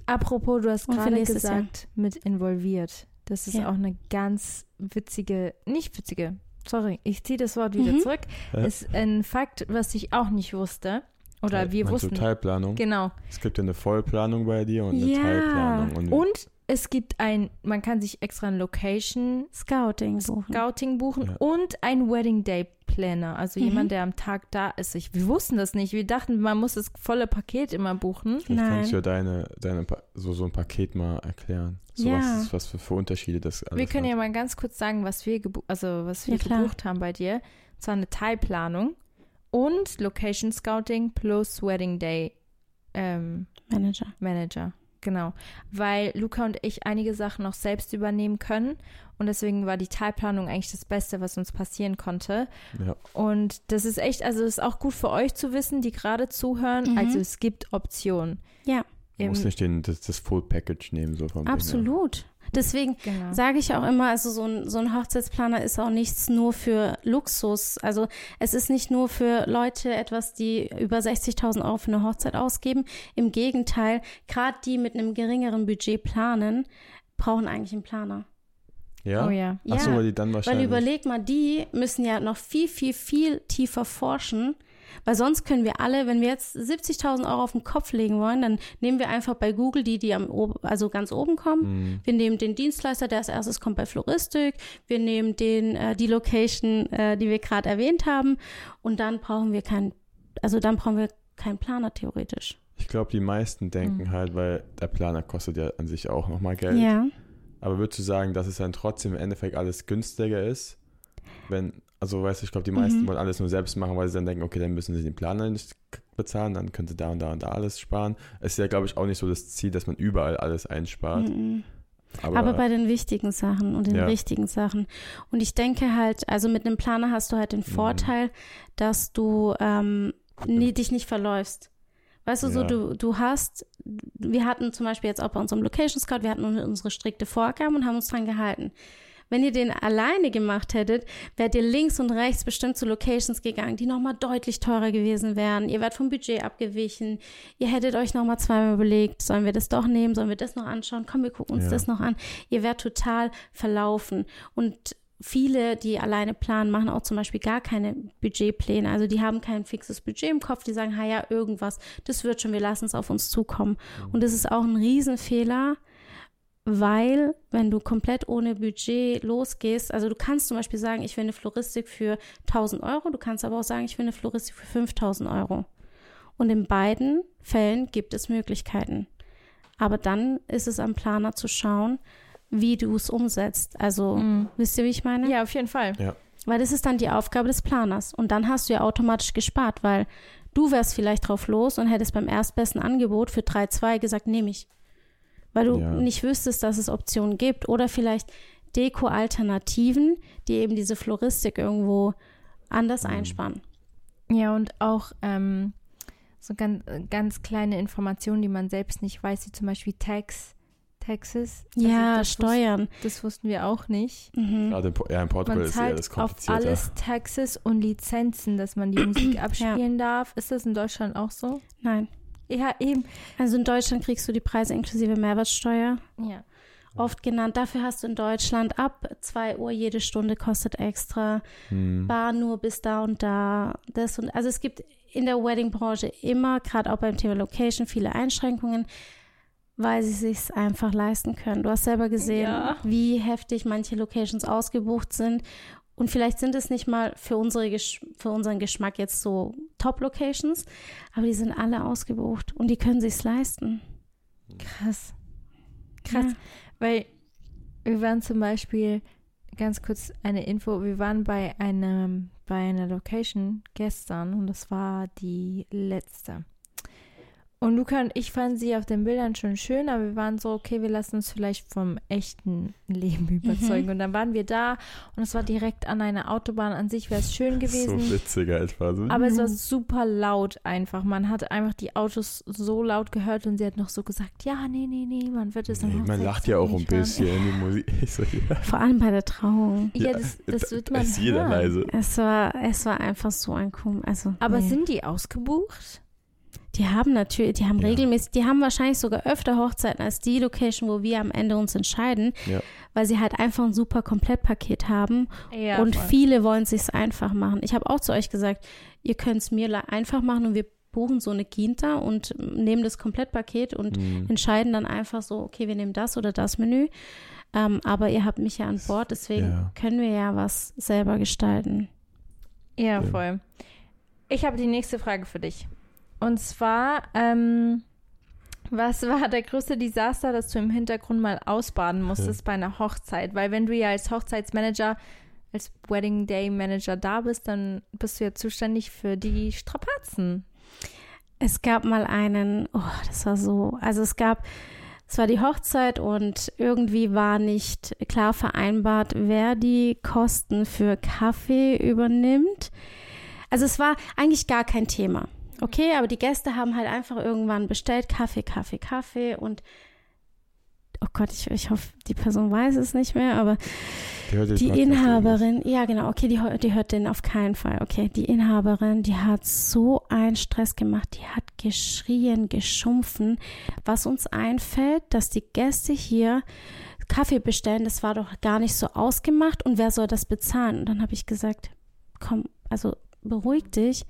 Apropos, du hast gerade gesagt, mit involviert. Das ist Ja. auch eine ganz witzige, nicht witzige, sorry, ich ziehe das Wort wieder Mhm. zurück. Hä? Ist ein Fakt, was ich auch nicht wusste. Oder Teil- wir meinst du wussten. Teilplanung. Genau. Es gibt ja eine Vollplanung bei dir und eine Ja. Teilplanung. Und, Und es gibt ein, man kann sich extra ein Location Scouting buchen. Scouting buchen Ja. und ein Wedding Day Planner, also Mhm. jemand, der am Tag da ist. Ich, wir wussten das nicht. Wir dachten, man muss das volle Paket immer buchen. vielleicht Nein. kannst du ja deine, deine Pa- so, so ein Paket mal erklären. So Ja. was, ist, was für, für Unterschiede das alles wir können hat. ja mal ganz kurz sagen, was wir, gebu also, was wir Ja, gebucht haben bei dir. Und zwar eine Teilplanung und Location Scouting plus Wedding Day ähm, Manager. Manager. Genau. Weil Luca und ich einige Sachen noch selbst übernehmen können. Und deswegen war die Teilplanung eigentlich das Beste, was uns passieren konnte. Ja. Und das ist echt, also ist auch gut für euch zu wissen, die gerade zuhören. Mhm. Also es gibt Optionen. Ja. Du Im- musst nicht den, das, das Full Package nehmen, so vom. Absolut. Deswegen genau. sage ich auch immer, also so ein, so ein Hochzeitsplaner ist auch nichts nur für Luxus. Also es ist nicht nur für Leute etwas, die über 60.000 Euro für eine Hochzeit ausgeben. Im Gegenteil, gerade die mit einem geringeren Budget planen, brauchen eigentlich einen Planer. Ja? Oh ja. Ach so, Ja, weil die dann Weil wahrscheinlich... überleg mal, die müssen ja noch viel, viel, viel tiefer forschen. Weil sonst können wir alle, wenn wir jetzt 70.000 Euro auf den Kopf legen wollen, dann nehmen wir einfach bei Google die, die am, also ganz oben kommen. Mhm. Wir nehmen den Dienstleister, der als erstes kommt bei Floristik. Wir nehmen den, äh, die Location, äh, die wir gerade erwähnt haben. Und dann brauchen wir keinen, also dann brauchen wir keinen Planer theoretisch. Ich glaube, die meisten denken Mhm. halt, weil der Planer kostet ja an sich auch nochmal Geld. Ja. Aber würdest du sagen, dass es dann trotzdem im Endeffekt alles günstiger ist? Wenn, also weißt du, ich glaube, die meisten Mhm. wollen alles nur selbst machen, weil sie dann denken, okay, dann müssen sie den Planer nicht k- bezahlen, dann können sie da und da und da alles sparen. Es ist ja, glaube ich, auch nicht so das Ziel, dass man überall alles einspart. Mhm. Aber, Aber bei den wichtigen Sachen und den Ja. richtigen Sachen. Und ich denke halt, also mit einem Planer hast du halt den Mhm. Vorteil, dass du ähm, nie, dich nicht verläufst. Weißt du, so Ja. du, du hast, wir hatten zum Beispiel jetzt auch bei unserem Location Scout, wir hatten unsere strikte Vorgaben und haben uns dran gehalten. Wenn ihr den alleine gemacht hättet, wärt ihr links und rechts bestimmt zu Locations gegangen, die nochmal deutlich teurer gewesen wären. Ihr wärt vom Budget abgewichen. Ihr hättet euch nochmal zweimal überlegt, sollen wir das doch nehmen, sollen wir das noch anschauen? Komm, wir gucken uns Ja. das noch an. Ihr wärt total verlaufen. Und viele, die alleine planen, machen auch zum Beispiel gar keine Budgetpläne. Also die haben kein fixes Budget im Kopf. Die sagen, ha ja, irgendwas, das wird schon, wir lassen es auf uns zukommen. Und das ist auch ein Riesenfehler, weil wenn du komplett ohne Budget losgehst, also du kannst zum Beispiel sagen, ich will eine Floristik für 1000 Euro, du kannst aber auch sagen, ich will eine Floristik für 5000 Euro. Und in beiden Fällen gibt es Möglichkeiten. Aber dann ist es am Planer zu schauen, wie du es umsetzt. Also, Mhm. wisst ihr, wie ich meine? Ja, auf jeden Fall. Weil das ist dann die Aufgabe des Planers. Und dann hast du ja automatisch gespart, weil du wärst vielleicht drauf los und hättest beim erstbesten Angebot für 3,2 gesagt, nehme ich. Weil du Ja. nicht wüsstest, dass es Optionen gibt. Oder vielleicht Deko-Alternativen, die eben diese Floristik irgendwo anders Mhm. einspannen. Ja, und auch ähm, so ganz, ganz kleine Informationen, die man selbst nicht weiß, wie zum Beispiel Tax, Taxes. Also Ja, das Steuern. Wus das wussten wir auch nicht. Mhm. Gerade in, ja, in Portugal Man ist zahlt auf komplizierter. alles Taxes und Lizenzen, dass man die Musik abspielen darf. Ist das in Deutschland auch so? Nein. Ja, eben. Also in Deutschland kriegst du die Preise inklusive Mehrwertsteuer. Ja. Oft genannt. Dafür hast du in Deutschland ab 2 Uhr jede Stunde kostet extra. Hm. Bar nur bis da und da. Das und also es gibt in der Wedding-Branche immer, gerade auch beim Thema Location, viele Einschränkungen, weil sie sich einfach leisten können. Du hast selber gesehen, Ja. wie heftig manche Locations ausgebucht sind. Und vielleicht sind es nicht mal für, unsere für unseren Geschmack jetzt so Top-Locations, aber die sind alle ausgebucht und die können sich's leisten. Krass. Krass. Ja. Weil wir waren zum Beispiel, ganz kurz eine Info, wir waren bei einem, bei einer Location gestern und das war die letzte. Und Luca und ich fanden sie auf den Bildern schon schön, aber wir waren so, okay, wir lassen uns vielleicht vom echten Leben überzeugen. Und dann waren wir da und es war direkt an einer Autobahn. An sich wäre es schön gewesen. So witziger etwa. So. Aber es war super laut einfach. Man hat einfach die Autos so laut gehört und sie hat noch so gesagt, ja, nee, nee, nee, man wird es nee, man lacht ja auch ein nicht hören. bisschen in die Musik. So, ja. Vor allem bei der Trauung. Ja, Ja, das, das da- wird man ist jeder hören. leise. Es war, es war einfach so ein komisch. Also, Aber nee. sind die ausgebucht? Die haben natürlich, die haben Ja. regelmäßig, die haben wahrscheinlich sogar öfter Hochzeiten als die Location, wo wir am Ende uns entscheiden, Ja. weil sie halt einfach ein super Komplettpaket haben Ja, und viele wollen sich's einfach machen. Ich habe auch zu euch gesagt, ihr könnt es mir einfach machen und wir buchen so eine Ginta und nehmen das Komplettpaket und Hm. entscheiden dann einfach so, okay, wir nehmen das oder das Menü. Ähm, aber ihr habt mich ja an Bord, deswegen Ja. können wir ja was selber gestalten. Ja, Ja. voll. Ich habe die nächste Frage für dich. Und zwar, ähm, was war der größte Desaster, das du im Hintergrund mal ausbaden musstest bei einer Hochzeit? Weil wenn du ja als Hochzeitsmanager, als Wedding Day Manager da bist, dann bist du ja zuständig für die Strapazen. Es gab mal einen, oh, das war so, also es gab, es war die Hochzeit und irgendwie war nicht klar vereinbart, wer die Kosten für Kaffee übernimmt. Also es war eigentlich gar kein Thema. Okay, aber die Gäste haben halt einfach irgendwann bestellt Kaffee, Kaffee, Kaffee und oh Gott, ich, ich hoffe, die Person weiß es nicht mehr, aber Die, die Inhaberin, ja genau, okay, die, die hört den auf keinen Fall. Okay, die Inhaberin, die hat so einen Stress gemacht, die hat geschrien, geschumpfen, was uns einfällt, dass die Gäste hier Kaffee bestellen, das war doch gar nicht so ausgemacht und wer soll das bezahlen? Und dann habe ich gesagt, komm, also beruhig dich.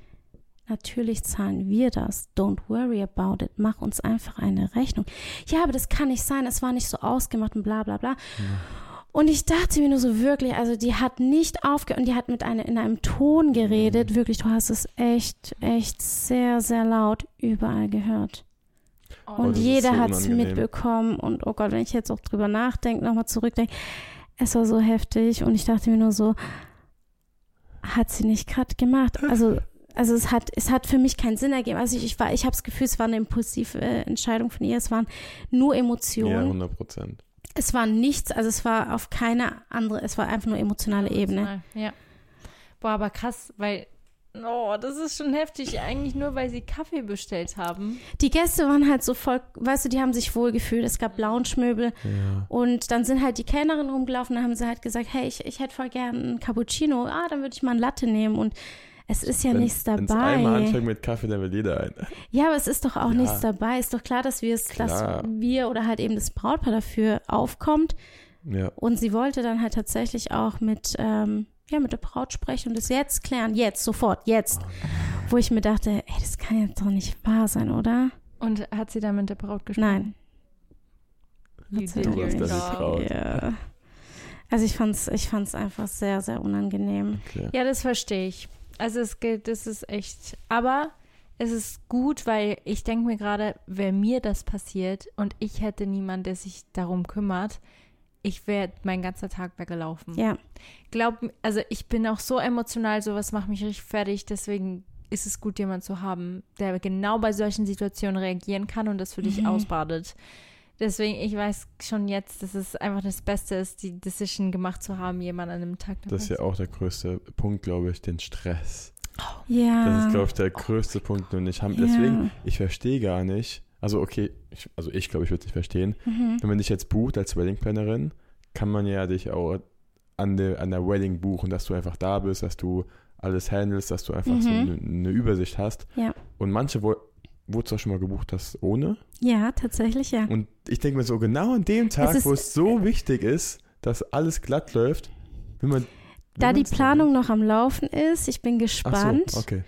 Natürlich zahlen wir das. Don't worry about it. Mach uns einfach eine Rechnung. Ja, aber das kann nicht sein. Es war nicht so ausgemacht und bla bla bla. Und ich dachte mir nur so wirklich, also die hat nicht aufgehört und die hat mit einer, in einem Ton geredet. Wirklich, du hast es echt, echt sehr, sehr laut überall gehört. Oh, Und jeder so hat es mitbekommen. Und oh Gott, wenn ich jetzt auch drüber nachdenke, nochmal zurückdenke, es war so heftig. Und ich dachte mir nur so, hat sie nicht gerade gemacht. Also, also es hat, es hat für mich keinen Sinn ergeben. Also ich, ich war, ich habe das Gefühl, es war eine impulsive äh, Entscheidung von ihr. Es waren nur Ja, Emotionen. 100 Prozent. es war nichts, also es war auf keine andere, es war einfach nur emotionale Ebene. Ja. Boah, aber krass, weil, oh, das ist schon heftig. Eigentlich nur, weil sie Kaffee bestellt haben. Die Gäste waren halt so voll, weißt du, die haben sich wohl gefühlt. Es gab Lounge-Möbel Ja. und dann sind halt die Kellnerin rumgelaufen, dann haben sie halt gesagt, hey, ich, ich hätte voll gern einen Cappuccino. Ah, dann würde ich mal ein Latte nehmen und es ist ja Wenn- nichts Wenn's einmal dabei. anfängt mit Kaffee, dann will jeder einen. Ja, aber es ist doch auch Ja. nichts dabei. Ist doch klar, dass wir es, dass wir oder halt eben das Brautpaar dafür aufkommt. Ja. Und sie wollte dann halt tatsächlich auch mit, ähm, ja, mit der Braut sprechen und es jetzt klären. Jetzt, sofort, jetzt. Wo ich mir dachte, ey, das kann jetzt doch nicht wahr sein, oder? Und hat sie dann mit der Braut gesprochen? Nein. Hat sie Du hast da job. getraut. Ja. Also ich fand's, ich fand's einfach sehr, sehr unangenehm. Okay. Ja, das verstehe ich. Also es geht, das ist echt. Aber es ist gut, weil ich denke mir gerade, wäre mir das passiert und ich hätte niemand, der sich darum kümmert, ich wäre mein ganzer Tag weggelaufen. Ja. Glaub, also ich bin auch so emotional, sowas macht mich richtig fertig, deswegen ist es gut, jemanden zu haben, der genau bei solchen Situationen reagieren kann und das für dich Mhm. ausbadet. Deswegen, ich weiß schon jetzt, dass es einfach das Beste ist, die Decision gemacht zu haben, jemanden an einem Tag Das ist ja auch der größte Punkt, glaube ich, den Stress. Ja. Das ist, glaube ich, der größte Punkt. Und ich habe Ja. deswegen, ich verstehe gar nicht. Also, okay, ich, also ich glaube, ich würde es nicht verstehen. Mhm. Wenn man dich jetzt bucht als Wedding-Plannerin, kann man ja dich auch an der, an der Wedding buchen, dass du einfach da bist, dass du alles handelst, dass du einfach so Mhm. eine, eine Übersicht hast. Ja. Und manche, wo, wo du auch schon mal gebucht hast, ohne. Ja, tatsächlich, ja. Und ich denke mir so, genau an dem Tag, ist- wo es so wichtig ist, dass alles glatt läuft, will man. Da die Planung noch am Laufen ist, ich bin Ach gespannt. so, okay.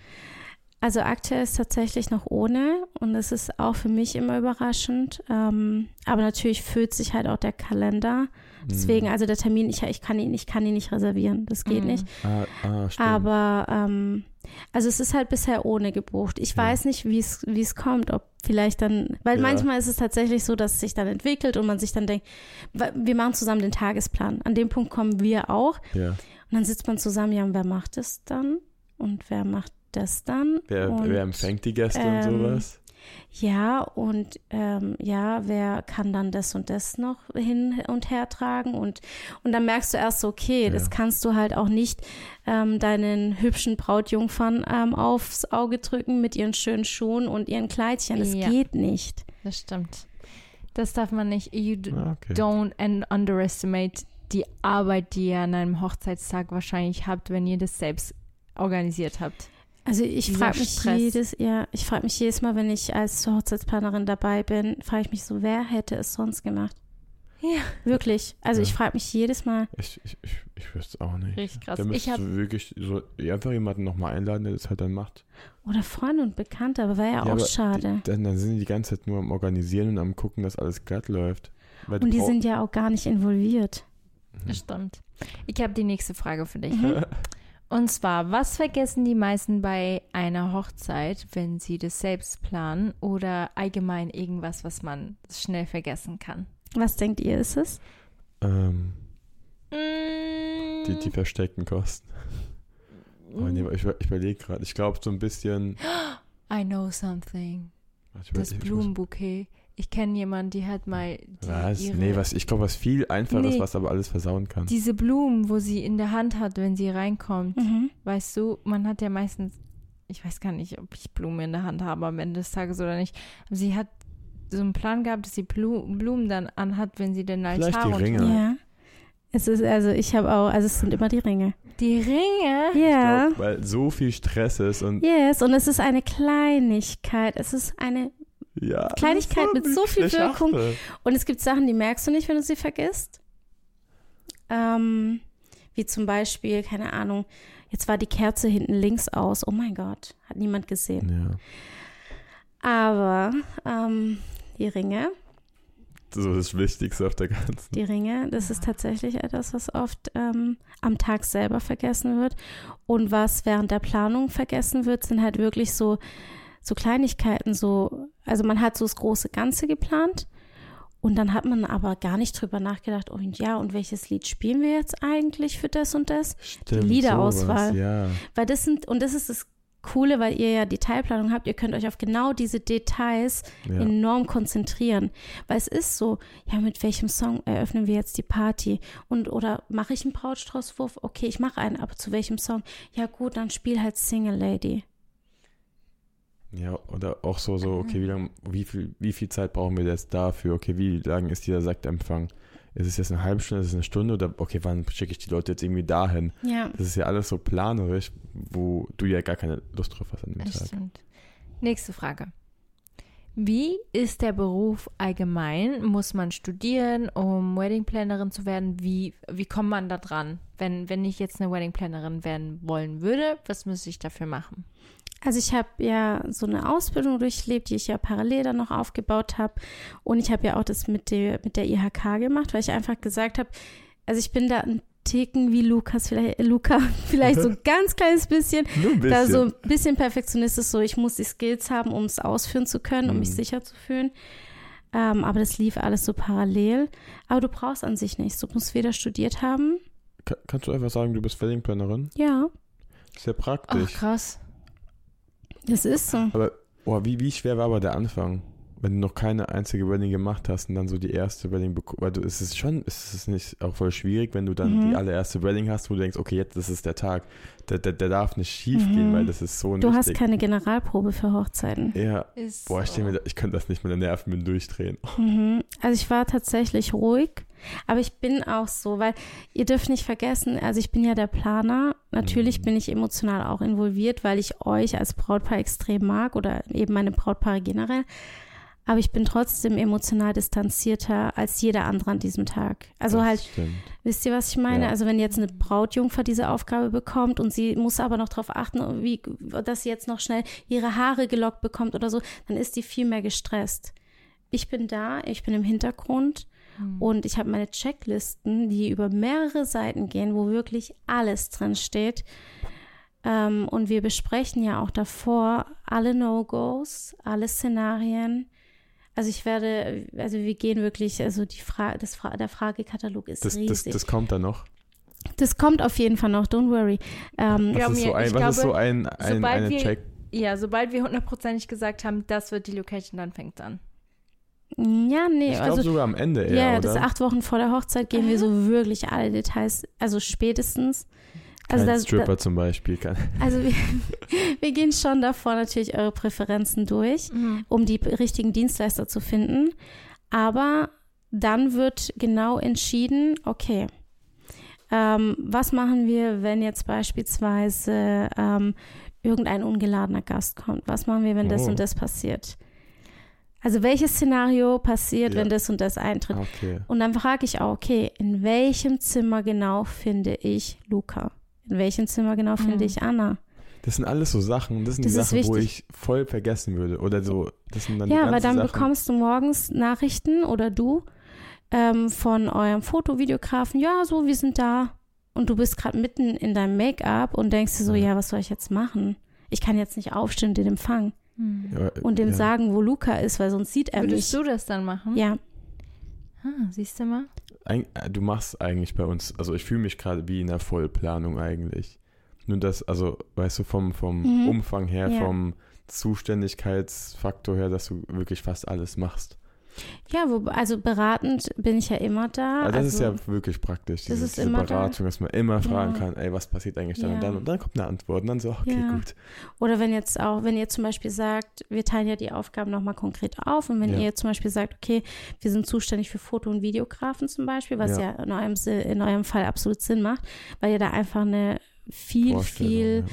Also aktuell ist tatsächlich noch ohne und es ist auch für mich immer überraschend. Ähm, aber natürlich füllt sich halt auch der Kalender. Deswegen, Hm. also der Termin, ich, ich, kann ihn, ich kann ihn nicht reservieren, das geht Mhm. nicht. Ah, ah, stimmt. Aber ähm, also es ist halt bisher ohne gebucht. Ich Ja. weiß nicht, wie es kommt, ob vielleicht dann, weil Ja. manchmal ist es tatsächlich so, dass es sich dann entwickelt und man sich dann denkt, wir machen zusammen den Tagesplan. An dem Punkt kommen wir auch ja. und dann sitzt man zusammen, ja, und wer macht es dann und wer macht das dann? Wer, und, wer empfängt die Gäste ähm, und sowas? Ja, und ähm, ja, wer kann dann das und das noch hin und her tragen? Und, und dann merkst du erst so, okay, Ja. das kannst du halt auch nicht ähm, deinen hübschen Brautjungfern ähm, aufs Auge drücken mit ihren schönen Schuhen und ihren Kleidchen. Das Ja. geht nicht. Das stimmt. Das darf man nicht. You Ah, okay. don't and underestimate die Arbeit, die ihr an einem Hochzeitstag wahrscheinlich habt, wenn ihr das selbst organisiert habt. Also ich frage mich Stress. jedes, ja, ich frage mich jedes Mal, wenn ich als Hochzeitsplanerin dabei bin, frage ich mich so, wer hätte es sonst gemacht? Ja. Wirklich. Also Ja. ich frage mich jedes Mal. Ich, ich, ich, ich wüsste auch nicht. Richtig krass. Da Ich hab- du wirklich so einfach jemanden nochmal einladen, der das halt dann macht. Oder Freunde und Bekannte, aber wäre ja, auch aber schade. Die, dann, dann sind die die ganze Zeit nur am Organisieren und am Gucken, dass alles glatt läuft. Weil Und die sind ja auch gar nicht involviert. Das stimmt. Ich habe die nächste Frage für dich. Mhm. Und zwar, was vergessen die meisten bei einer Hochzeit, wenn sie das selbst planen oder allgemein irgendwas, was man schnell vergessen kann? Was denkt ihr, ist es? ähm, Mm, die, die versteckten Kosten. Aber nee, ich, ich überlege gerade. Ich glaube so ein bisschen. I know something. Ich Das Blumenbouquet. Ich kenne jemanden, die hat mal die, Was? ihre, Nee, was, ich glaube, was viel einfaches, Nee. was aber alles versauen kann. diese Blumen, wo sie in der Hand hat, wenn sie reinkommt. Mhm. Weißt du, man hat ja meistens, ich weiß gar nicht, ob ich Blumen in der Hand habe am Ende des Tages oder nicht. Aber sie hat so einen Plan gehabt, dass sie Blu Blumen dann anhat, wenn sie den Altar Vielleicht die Ringe. Ja. Es ist, also ich habe auch, also es sind immer die Ringe. Die Ringe? Ja. Ich glaub, weil so viel Stress ist und Yes, und es ist eine Kleinigkeit. Es ist eine, ja, Kleinigkeit mit so viel Wirkung. Und es gibt Sachen, die merkst du nicht, wenn du sie vergisst. Ähm, wie zum Beispiel, keine Ahnung, jetzt war die Kerze hinten links aus. Oh mein Gott, hat niemand gesehen. Ja, Aber ähm, die Ringe, so das Wichtigste auf der ganzen. die Ringe, das ist tatsächlich etwas, was oft ähm, am Tag selber vergessen wird. Und was während der Planung vergessen wird, sind halt wirklich so, so Kleinigkeiten, so, also man hat so das große Ganze geplant und dann hat man aber gar nicht drüber nachgedacht, oh und ja, und welches Lied spielen wir jetzt eigentlich für das und das? Stimmt, Liederauswahl. sowas, Ja. Weil das sind, und das ist das Coole, weil ihr ja Detailplanung habt, ihr könnt euch auf genau diese Details ja. enorm konzentrieren. Weil es ist so, ja, mit welchem Song eröffnen wir jetzt die Party? Und oder mache ich einen Brautstraußwurf? Okay, ich mache einen, aber zu welchem Song? Ja, gut, dann spiel halt Single Lady. Ja, oder auch so, so, okay, wie lang, wie viel, wie viel Zeit brauchen wir jetzt dafür? Okay, wie lang ist dieser Sektempfang? Ist es jetzt eine halbe Stunde, ist es eine Stunde oder okay, wann schicke ich die Leute jetzt irgendwie dahin? Ja. Das ist ja alles so planerisch, wo du ja gar keine Lust drauf hast an dem Das Tag. stimmt. Nächste Frage. Wie ist der Beruf allgemein? Muss man studieren, um Weddingplanerin zu werden? Wie, wie kommt man da dran? Wenn, wenn ich jetzt eine Weddingplanerin werden wollen würde, was müsste ich dafür machen? Also ich habe ja so eine Ausbildung durchlebt, die ich ja parallel dann noch aufgebaut habe. Und ich habe ja auch das mit der, mit der IHK gemacht, weil ich einfach gesagt habe, also ich bin da ein Ticken wie Lukas, vielleicht, Luca, vielleicht so ein ganz kleines bisschen. Nur ein bisschen. Da so ein bisschen perfektionistisch, so ich muss die Skills haben, um es ausführen zu können, um mich Mhm. sicher zu fühlen. Ähm, aber das lief alles so parallel. Aber du brauchst an sich nichts. Du musst weder studiert haben. Ka- Kannst du einfach sagen, du bist Wedding Plannerin? Ja, Sehr Ach, praktisch. krass. das ist so. aber oh, wie, wie schwer war aber der Anfang? Wenn du noch keine einzige Wedding gemacht hast und dann so die erste Wedding bekommst, weil du, es ist schon, es ist nicht auch voll schwierig, wenn du dann Mhm. die allererste Wedding hast, wo du denkst, okay, jetzt das ist der Tag. Der, der, der darf nicht schief Mhm. gehen, weil das ist so Du hast keine Generalprobe für Hochzeiten. Ja, Ist boah, ich, so. mir, da- ich könnte das nicht, meine Nerven mit durchdrehen. Mhm. Also ich war tatsächlich ruhig, aber ich bin auch so, weil ihr dürft nicht vergessen, also ich bin ja der Planer. Natürlich Mhm. bin ich emotional auch involviert, weil ich euch als Brautpaar extrem mag oder eben meine Brautpaare generell. Aber ich bin trotzdem emotional distanzierter als jeder andere an diesem Tag. Also Das halt, Stimmt. wisst ihr, was ich meine? Ja. Also wenn jetzt eine Brautjungfer diese Aufgabe bekommt und sie muss aber noch darauf achten, wie, dass sie jetzt noch schnell ihre Haare gelockt bekommt oder so, dann ist die viel mehr gestresst. Ich bin da, ich bin im Hintergrund Hm. und ich habe meine Checklisten, die über mehrere Seiten gehen, wo wirklich alles drin steht. Ähm, und wir besprechen ja auch davor alle No-Gos, alle Szenarien. Also ich werde, also wir gehen wirklich, also die Frage, das Fra der Fragekatalog ist Das, das, riesig. das kommt dann noch. Das kommt auf jeden Fall noch, don't worry. Ähm, Was ist so ein, was ist glaube, so ein, ein sobald eine wir- Check? Ja, sobald wir hundertprozentig gesagt haben, das wird die Location, dann fängt an. ja, nee, Ich glaube also sogar am Ende eher, ja, oder? das ist acht Wochen vor der Hochzeit gehen wir so wirklich alle Details, also spätestens. Also, Kein das, Stripper zum Beispiel. Kann, also wir, wir gehen schon davor natürlich eure Präferenzen durch, Mhm. um die richtigen Dienstleister zu finden. Aber dann wird genau entschieden, okay, ähm, was machen wir, wenn jetzt beispielsweise ähm, irgendein ungeladener Gast kommt? Was machen wir, wenn das Oh. und das passiert? Also welches Szenario passiert, Ja. wenn das und das eintritt? okay. Und dann frage ich auch, okay, in welchem Zimmer genau finde ich Luca? In welchem Zimmer genau finde Mhm. ich Anna? Das sind alles so Sachen, das sind Das die Sachen, wo ich voll vergessen würde. Oder so, das sind dann die Ja, weil dann Sachen. bekommst du morgens Nachrichten oder du ähm, von eurem Fotovideografen, ja, so, wir sind da. Und du bist gerade mitten in deinem Make-up und denkst dir so, Ja. ja, was soll ich jetzt machen? Ich kann jetzt nicht aufstehen, den empfangen Hm. Ja, und dem ja. sagen, wo Luca ist, weil sonst sieht er Würdest mich. du das dann machen? Ja, Ah, siehst du mal? Äh, du machst eigentlich bei uns, also ich fühle mich gerade wie in der Vollplanung eigentlich. Nur das, also weißt du, vom, vom Mhm. Umfang her, Ja. vom Zuständigkeitsfaktor her, dass du wirklich fast alles machst. Ja, wo, also beratend bin ich ja immer da. Also das ist also, ja wirklich praktisch, das diese, ist diese immer da. Beratung, dass man immer fragen Ja. kann, ey, was passiert eigentlich dann Ja. und dann? Und dann kommt eine Antwort und dann so, okay, Ja. gut. Oder wenn jetzt auch, wenn ihr zum Beispiel sagt, wir teilen ja die Aufgaben nochmal konkret auf und wenn ihr zum Beispiel sagt, okay, wir sind zuständig für Foto- und Videografen zum Beispiel, was ja, in, eurem, in eurem Fall absolut Sinn macht, weil ihr da einfach eine viel, viel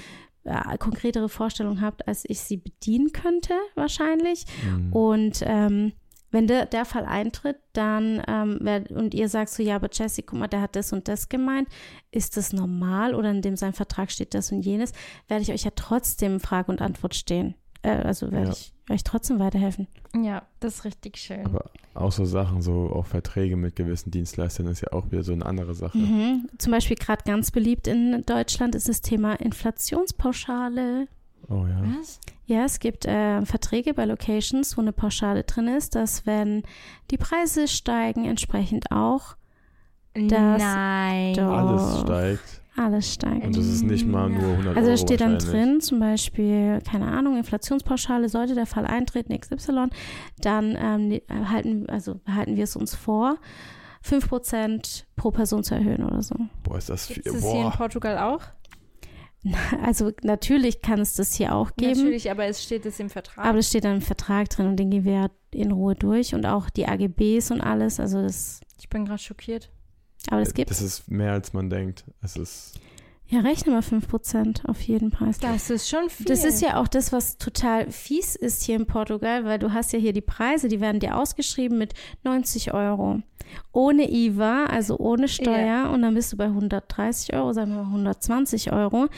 äh, konkretere Vorstellung habt, als ich sie bedienen könnte, wahrscheinlich. Mhm. Und ähm, wenn der, der Fall eintritt, dann ähm, wer, und ihr sagt so, ja, aber Jesse, guck mal, der hat das und das gemeint, ist das normal oder in dem sein Vertrag steht das und jenes, werde ich euch ja trotzdem Frage und Antwort stehen. Äh, also werde Ja. ich euch trotzdem weiterhelfen. Ja, das ist richtig schön. Aber auch so Sachen, so auch Verträge mit gewissen Dienstleistern ist ja auch wieder so eine andere Sache. Mhm. Zum Beispiel gerade ganz beliebt in Deutschland ist das Thema Inflationspauschale. Oh ja. Was? Ja, es gibt äh, Verträge bei Locations, wo eine Pauschale drin ist, dass wenn die Preise steigen, entsprechend auch Das- Nein. Doch. Alles steigt. alles steigt. Und das ist nicht mal nur 100 Also da steht dann drin, zum Beispiel, keine Ahnung, Inflationspauschale, sollte der Fall eintreten, XY, dann ähm, ne- halten, also halten wir es uns vor, 5% pro Person zu erhöhen oder so. Boah, ist das viel. Gibt es hier in. Portugal auch? Also natürlich kann es das hier auch geben, Natürlich, aber es steht es im Vertrag. aber das steht dann im Vertrag drin und den gehen wir ja in Ruhe durch und auch die AGBs und alles, also das, ich bin gerade schockiert. aber das gibt Das ist mehr als man denkt. Es ist. Ja, rechne mal 5% auf jeden Preis. Das ist schon viel. Das ist ja auch das, was total fies ist hier in Portugal, weil du hast ja hier die Preise, die werden dir ausgeschrieben mit 90 Euro. Ohne IVA, also ohne Steuer. Und dann bist du bei 130 Euro, sagen wir mal 120 Euro.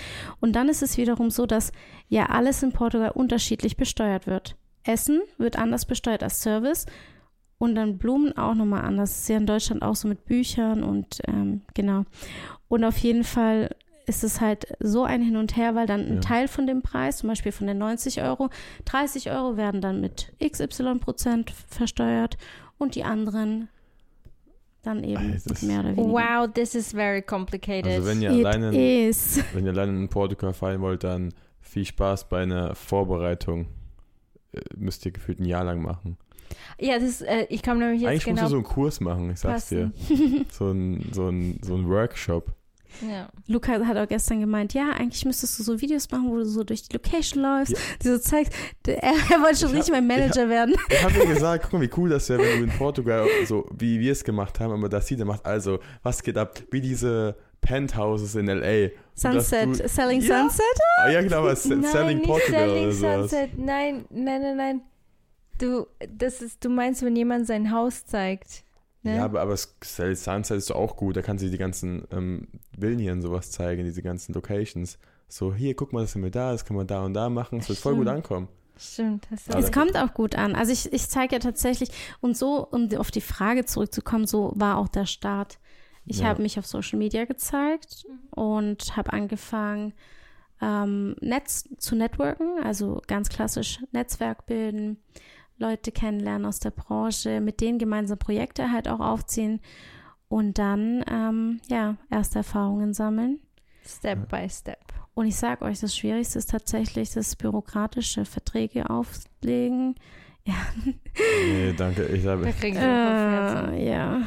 Und dann ist es wiederum so, dass ja alles in Portugal unterschiedlich besteuert wird. Essen wird anders besteuert als Service Und dann Blumen auch nochmal anders. Das ist ja in Deutschland auch so mit Büchern und ähm, genau. Und auf jeden Fall ist es halt so ein Hin und Her, weil dann ein Ja. Teil von dem Preis, zum Beispiel von den 90 Euro, 30 Euro werden dann mit XY Prozent versteuert und die anderen dann eben das- mehr oder weniger. Wow, this is very complicated. Also wenn ihr It alleine is. Wenn ihr alleine in Portugal feiern wollt, dann viel Spaß bei einer Vorbereitung. Äh, Müsst ihr gefühlt ein Jahr lang machen. ja, das ist, äh, ich komme nämlich jetzt Eigentlich musst genau du so einen Kurs machen, ich sag's dir. So ein, so ein, so ein Workshop. Ja. Luca hat auch gestern gemeint, ja, eigentlich müsstest du so Videos machen, wo du so durch die Location läufst, Ja. die so zeigst, er, er wollte schon Ich richtig hab- mein Manager werden. Ich habe mir gesagt, guck mal, wie cool das wäre, wenn du in Portugal, so wie wir es gemacht haben, aber das sieht, er macht also, was geht ab, wie diese Penthouses in L.A. Sunset, du- Selling Ja. Sunset? Ah, ja, genau, was Nein, Selling Portugal Selling oder sowas. Sunset. Nein, nein, nein, nein. Du, das ist, du meinst, wenn jemand sein Haus zeigt. Ne? Ja, aber, aber Selling Sunset ist doch auch gut, da kannst du die ganzen ähm, Villen hier und sowas zeigen, diese ganzen Locations. So, hier, guck mal, das sind wir da, das kann man da und da machen, es wird voll gut ankommen. Stimmt. Du Aber- Es kommt auch gut an. Also ich, ich zeige ja tatsächlich, und so, um auf die Frage zurückzukommen, so war auch der Start. Ich Ja. habe mich auf Social Media gezeigt und habe angefangen, ähm, Netz zu networken, also ganz klassisch Netzwerk bilden, Leute kennenlernen aus der Branche, mit denen gemeinsam Projekte halt auch aufziehen und dann, ähm, ja, erste Erfahrungen sammeln. Step by Step. Und ich sage euch, das Schwierigste ist tatsächlich das bürokratische Verträge auflegen. Ja, Nee, danke, ich habe, Da kriege ich äh, ja,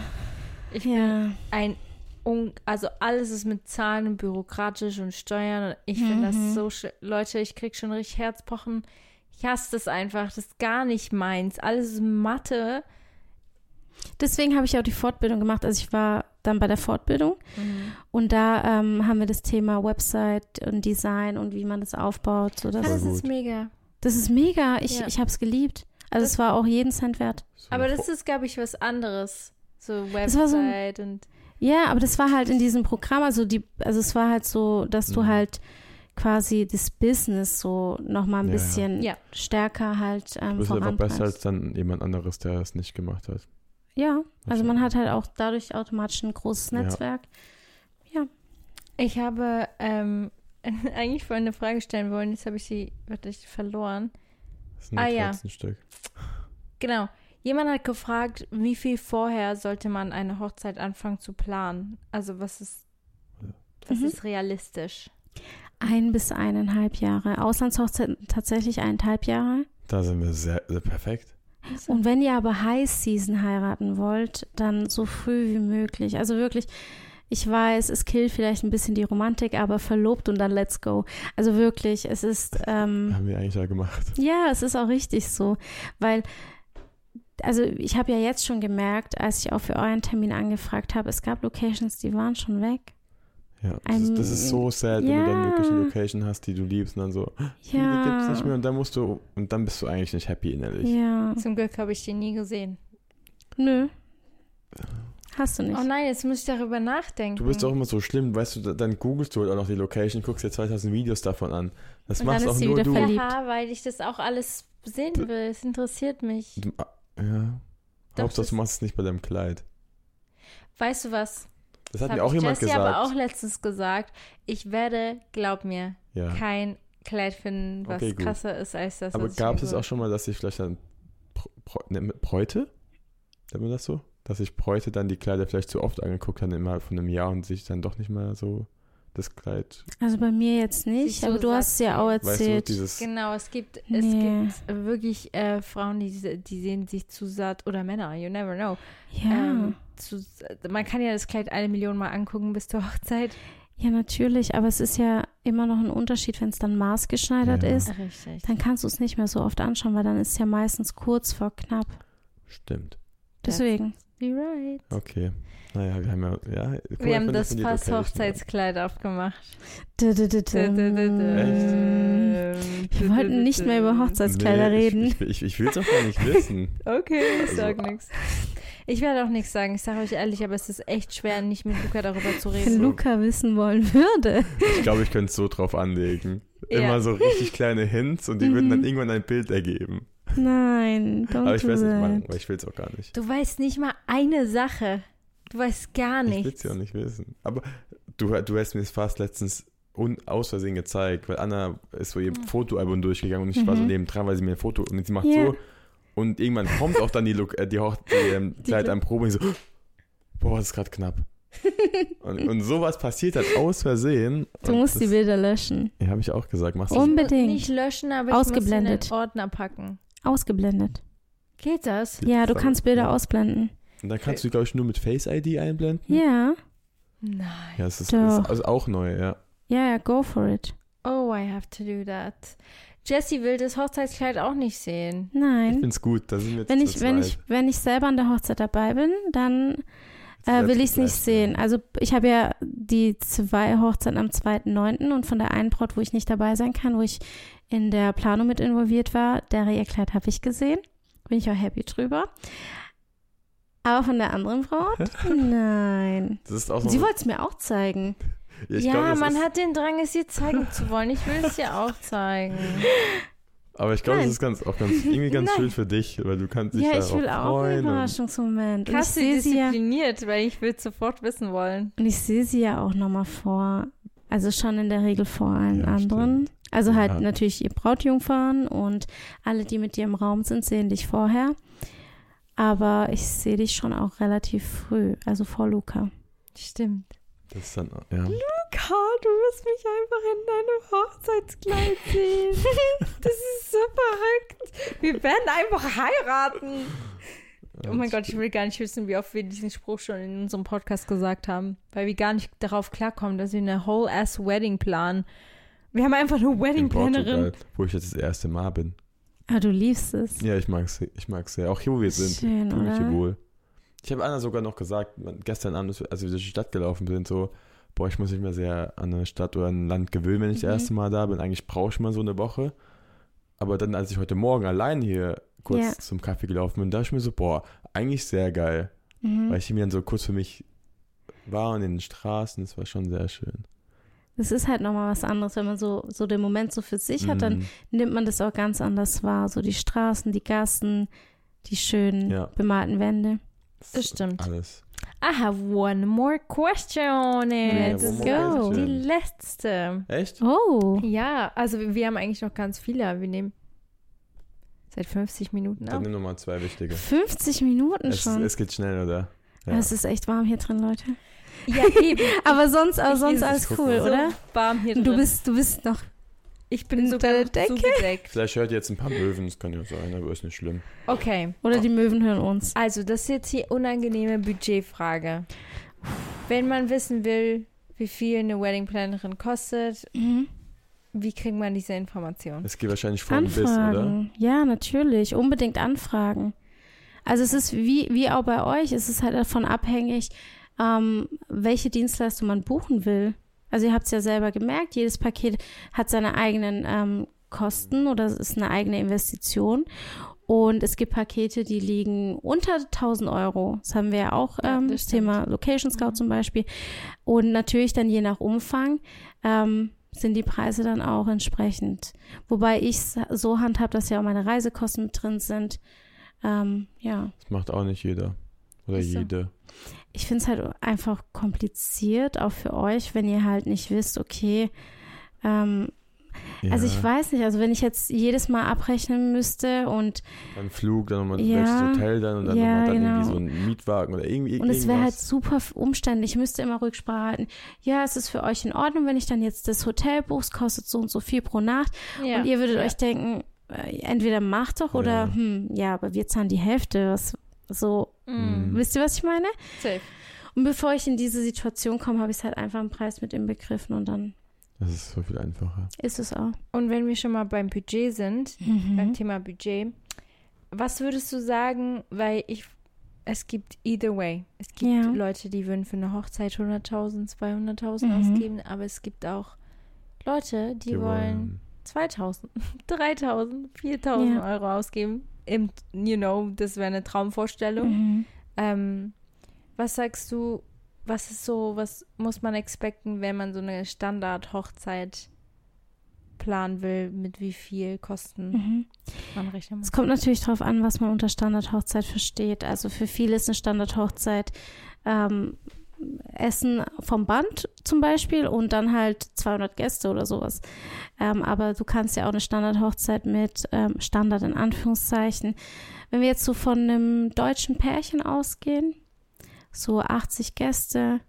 Ich bin ja. ein un also alles ist mit Zahlen und bürokratisch und Steuern. Und ich finde Mhm. das so sch- Leute, ich krieg schon richtig Herzpochen. Ich hasse das einfach. Das ist gar nicht meins. Alles ist Mathe. Deswegen habe ich auch die Fortbildung gemacht. Also ich war dann bei der Fortbildung und da ähm, haben wir das Thema Website und Design und wie man das aufbaut. So Ah, das, das ist mega. das ist mega. Ich, Ja. ich habe es geliebt. Also Das- es war auch jeden Cent wert. Aber das ist, glaube ich, was anderes. So war so ein- Website und Ja, aber das war halt in diesem Programm, also die, also es war halt so, dass du Mhm. halt quasi das Business so nochmal ein Ja, bisschen Ja. stärker halt ähm, Du bist einfach besser als dann jemand anderes, der es nicht gemacht hat. Ja, also man hat halt auch dadurch automatisch ein großes Ja. Netzwerk. ich habe ähm, eigentlich vorhin eine Frage stellen wollen. Jetzt habe ich sie wirklich verloren. Das ist ein Ah, ja. Notizenstück. Genau. Jemand hat gefragt, wie viel vorher sollte man eine Hochzeit anfangen zu planen? Also was ist, was Mhm. ist realistisch? Ein bis eineinhalb Jahre. Auslandshochzeit tatsächlich eineinhalb Jahre. Da sind wir sehr, sehr perfekt. Und wenn ihr aber High Season heiraten wollt, dann so früh wie möglich. Also wirklich, ich weiß, es killt vielleicht ein bisschen die Romantik, aber verlobt und dann let's go. Also wirklich, es ist, ähm, Haben wir eigentlich ja gemacht. ja, es ist auch richtig so, weil, also ich habe ja jetzt schon gemerkt, als ich auch für euren Termin angefragt habe, es gab Locations, die waren schon weg. Ja, das, ist, das ist so sad, wenn du dann wirklich eine Ja. Location hast, die du liebst und dann so, viele gibt's nicht mehr Ja, und dann musst du, und dann bist du eigentlich nicht happy innerlich. ja, Zum Glück habe ich die nie gesehen. nö, hast du nicht. Oh nein, jetzt muss ich darüber nachdenken. Du bist auch immer so schlimm, weißt du, da- dann googelst du halt auch noch die Location, guckst dir 2000 Videos davon an. Das Und dann machst ist auch sie nur wieder du. verliebt. Haha, weil ich das auch alles sehen will. Es interessiert mich. Du- Ja. Doch, Hauptsache, das- du machst es nicht bei deinem Kleid. Weißt du was? Das hat hab mir auch ich jemand Jessie gesagt. aber auch letztens gesagt. Ich werde, glaub mir, ja. kein Kleid finden, was Okay, krasser ist als das, Aber gab ich es auch schon mal, dass ich vielleicht dann ne, Bräute? Nennt man das so? Dass ich Bräute dann die Kleider vielleicht zu oft angeguckt habe innerhalb von einem Jahr und sich dann doch nicht mehr so das Kleid, Also bei mir jetzt nicht, aber du hast es ja auch weißt du, erzählt. Genau, es gibt, es Nee. gibt wirklich äh, Frauen, die, die sehen sich zu satt, oder Männer, you never know. ja, Ähm, zu, man kann ja das Kleid eine Million Mal angucken bis zur Hochzeit. ja, natürlich, aber es ist ja immer noch ein Unterschied, wenn es dann maßgeschneidert Ja. ist. Richtig. Dann kannst du es nicht mehr so oft anschauen, weil dann ist es ja meistens kurz vor knapp. Stimmt. Deswegen. Be right. Okay. Naja, wir haben ja, ja guck Wir haben wenn das fast Location Hochzeitskleid aufgemacht. Dü- dü- dü- dü- Wir wollten nicht mehr über Hochzeitskleider Nee, reden. Ich, ich, ich, will es auch gar nicht wissen. Okay, ich Also- sag nichts. Ich werde auch nichts sagen, ich sage euch ehrlich, aber es ist echt schwer, nicht mit Luca darüber zu Wenn reden. Luca wissen wollen würde. Ich glaube, ich könnte es so drauf anlegen. Ja. Immer so richtig kleine Hints und die würden dann Mhm. irgendwann ein Bild ergeben. Nein, don't Aber ich es nicht weil ich will es auch gar nicht. Du weißt nicht mal eine Sache. Du weißt gar Ich will es nichts. ja auch nicht wissen. Aber du, du hast mir es fast letztens un, aus Versehen gezeigt, weil Anna ist so ihr Fotoalbum durchgegangen und ich war so Mhm. nebendran, weil sie mir ein Foto und sie macht Ja. so und irgendwann kommt auch dann die, Look- äh, die, Hoch- die, ähm, Kleid an Probe und ich so, boah, das ist gerade knapp. und, und sowas passiert halt aus Versehen. Du musst das, die Bilder löschen. Ja, habe ich auch gesagt. Machst Unbedingt. Nicht löschen, aber Ausgeblendet. ich muss in den Ordner packen. Ausgeblendet. Geht das? Ja, du kannst Bilder ja. ausblenden. Und dann kannst du, glaube ich, nur mit Face ID einblenden. Ja. Nein. Ja, das ist, Doch. ist also auch neu, ja. Ja, ja, go for it. Oh, I have to do that. Jessie will das Hochzeitskleid auch nicht sehen. Ich Nein. finde es gut. Da sind wir jetzt Wenn ich, wenn ich, wenn ich selber an der Hochzeit dabei bin, dann äh, will ich es nicht sehen. Also ich habe ja die zwei Hochzeiten am 2.9. und von der einen Braut, wo ich nicht dabei sein kann, wo ich in der Planung mit involviert war, der ihr Kleid habe ich gesehen. Bin ich auch happy drüber. Aber von der anderen Braut? Nein. Das ist auch so. Sie wollte es mir auch zeigen. ich ja, glaub, man hat den Drang, es ihr zeigen zu wollen. Ich will es dir auch zeigen. Aber ich glaube, das ist ganz, auch ganz, irgendwie ganz schön für dich, weil du kannst dich Ja, ich will auch einen freuen. und- Überraschungsmoment. Und ich sie ja, diszipliniert, weil ich will sofort wissen wollen. und ich sehe sie ja auch nochmal vor. Also schon in der Regel vor allen Ja, anderen. stimmt. Also halt Ja. natürlich ihr Brautjungfern und alle, die mit dir im Raum sind, sehen dich vorher. Aber ich sehe dich schon auch relativ früh, also vor Luca. Stimmt. Das ist dann, ja. Luca, du wirst mich einfach in deinem Hochzeitskleid sehen. Das ist so verrückt. Wir werden einfach heiraten. Oh mein Gott, ich will gar nicht wissen, wie oft wir diesen Spruch schon in unserem Podcast gesagt haben, weil wir gar nicht darauf klarkommen, dass wir eine whole-ass Wedding planen. Wir haben einfach eine In Wedding-Plannerin. Portugal, wo ich jetzt das erste Mal bin. Ah, du liebst es. Ja, ich mag's, ich mag's sehr. Auch hier, wo wir sind, Schön, fühle ich hier oder? wohl. Ich habe Anna sogar noch gesagt, gestern Abend, als wir durch die Stadt gelaufen sind, so, boah, ich muss mich mal sehr an eine Stadt oder ein Land gewöhnen, wenn ich das Mhm. erste Mal da bin. Eigentlich brauche ich mal so eine Woche. Aber dann, als ich heute Morgen allein hier kurz Ja. zum Kaffee gelaufen bin, dachte ich mir so, boah, eigentlich sehr geil. Mhm. Weil ich mir dann so kurz für mich war und in den Straßen, das war schon sehr schön. Das ist halt nochmal was anderes, wenn man so, so den Moment so für sich hat, dann Mhm. nimmt man das auch ganz anders wahr. So die Straßen, die Gassen, die schönen Ja. bemalten Wände. Das stimmt. Alles. I have one more question. Let's ist go. Die letzte. Echt? Oh, Ja, also wir haben eigentlich noch ganz viele. Wir nehmen seit 50 Minuten Dann auf. nimm nochmal zwei wichtige. 50 Minuten Es, schon. es geht schnell, oder? Ja. Es ist echt warm hier drin, Leute. Ja, eben. Aber sonst, aber sonst alles cool, oder? So warm hier Und du drin. bist, du bist noch. ich bin deiner noch Decke? zugedeckt. Vielleicht hört ihr jetzt ein paar Möwen, das kann ja sein, aber ist nicht schlimm. Okay, Oder die Möwen hören uns. also das ist jetzt die unangenehme Budgetfrage. Wenn man wissen will, wie viel eine Wedding-Plannerin kostet, Mhm. wie kriegt man diese Information? Es geht wahrscheinlich von bis, oder? Anfragen. Ja, natürlich. Unbedingt anfragen. Also es ist wie, wie auch bei euch, es ist halt davon abhängig, ähm, welche Dienstleistung man buchen will. Also ihr habt es ja selber gemerkt, jedes Paket hat seine eigenen ähm, Kosten oder es ist eine eigene Investition. Und es gibt Pakete, die liegen unter 1000 Euro. Das haben wir ja auch, Ja, ähm, das das Thema Location Scout zum Beispiel. Und natürlich dann je nach Umfang ähm, sind die Preise dann auch entsprechend. Wobei ich es so handhab, dass ja auch meine Reisekosten mit drin sind. Ähm, ja, Das macht auch nicht jeder. Oder Ist so. jede. Ich finde es halt einfach kompliziert, auch für euch, wenn ihr halt nicht wisst, okay, ähm, Ja, also ich weiß nicht, also wenn ich jetzt jedes Mal abrechnen müsste und, Dann Flug, dann nochmal Ja, welches Hotel dann und dann, ja, nochmal dann genau. irgendwie so ein Mietwagen oder irgendwie und es wäre halt super umständlich, ich müsste immer Rücksprache halten. Ja, es ist für euch in Ordnung, wenn ich dann jetzt das Hotel buche, es kostet so und so viel pro Nacht. Ja. Und ihr würdet Ja. euch denken, äh, entweder macht doch oder, Ja. hm, ja, aber wir zahlen die Hälfte. Was, so, Mm, wisst ihr, was ich meine? safe. Und bevor ich in diese Situation komme, habe ich es halt einfach im Preis mit inbegriffen und dann Das ist so viel einfacher. ist es auch. Und wenn wir schon mal beim Budget sind, beim Mhm. Thema Budget, was würdest du sagen, weil ich, es gibt either way. Es gibt Ja. Leute, die würden für eine Hochzeit 100.000, 200.000 Mhm. ausgeben, aber es gibt auch Leute, die, wollen 2.000, 3.000, 4.000 Ja. Euro ausgeben. Im, you know, das wäre eine Traumvorstellung. Mhm. Ähm, was sagst du, was ist so, was muss man expecten, wenn man so eine Standard-Hochzeit planen will, mit wie viel Kosten Mhm. man rechnen muss. Es kommt natürlich darauf an, was man unter Standardhochzeit versteht. Also für viele ist eine Standardhochzeit ähm, Essen vom Band zum Beispiel und dann halt 200 Gäste oder sowas. Ähm, aber du kannst ja auch eine Standardhochzeit mit ähm, Standard in Anführungszeichen. Wenn wir jetzt so von einem deutschen Pärchen ausgehen, so 80 Gäste,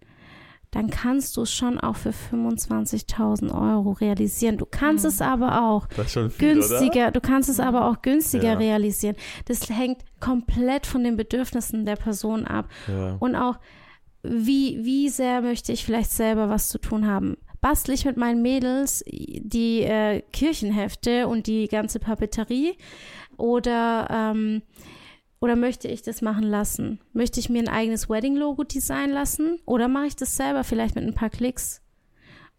dann kannst du es schon auch für 25.000 Euro realisieren. Du kannst Mhm. es aber auch viel, günstiger, du kannst es aber auch günstiger Ja. realisieren. Das hängt komplett von den Bedürfnissen der Person ab. oder? Ja. Und auch, wie, wie sehr möchte ich vielleicht selber was zu tun haben? Bastel ich mit meinen Mädels die äh, Kirchenhefte und die ganze Papeterie? Oder, ähm, oder möchte ich das machen lassen? Möchte ich mir ein eigenes Wedding-Logo designen lassen? Oder mache ich das selber vielleicht mit ein paar Klicks?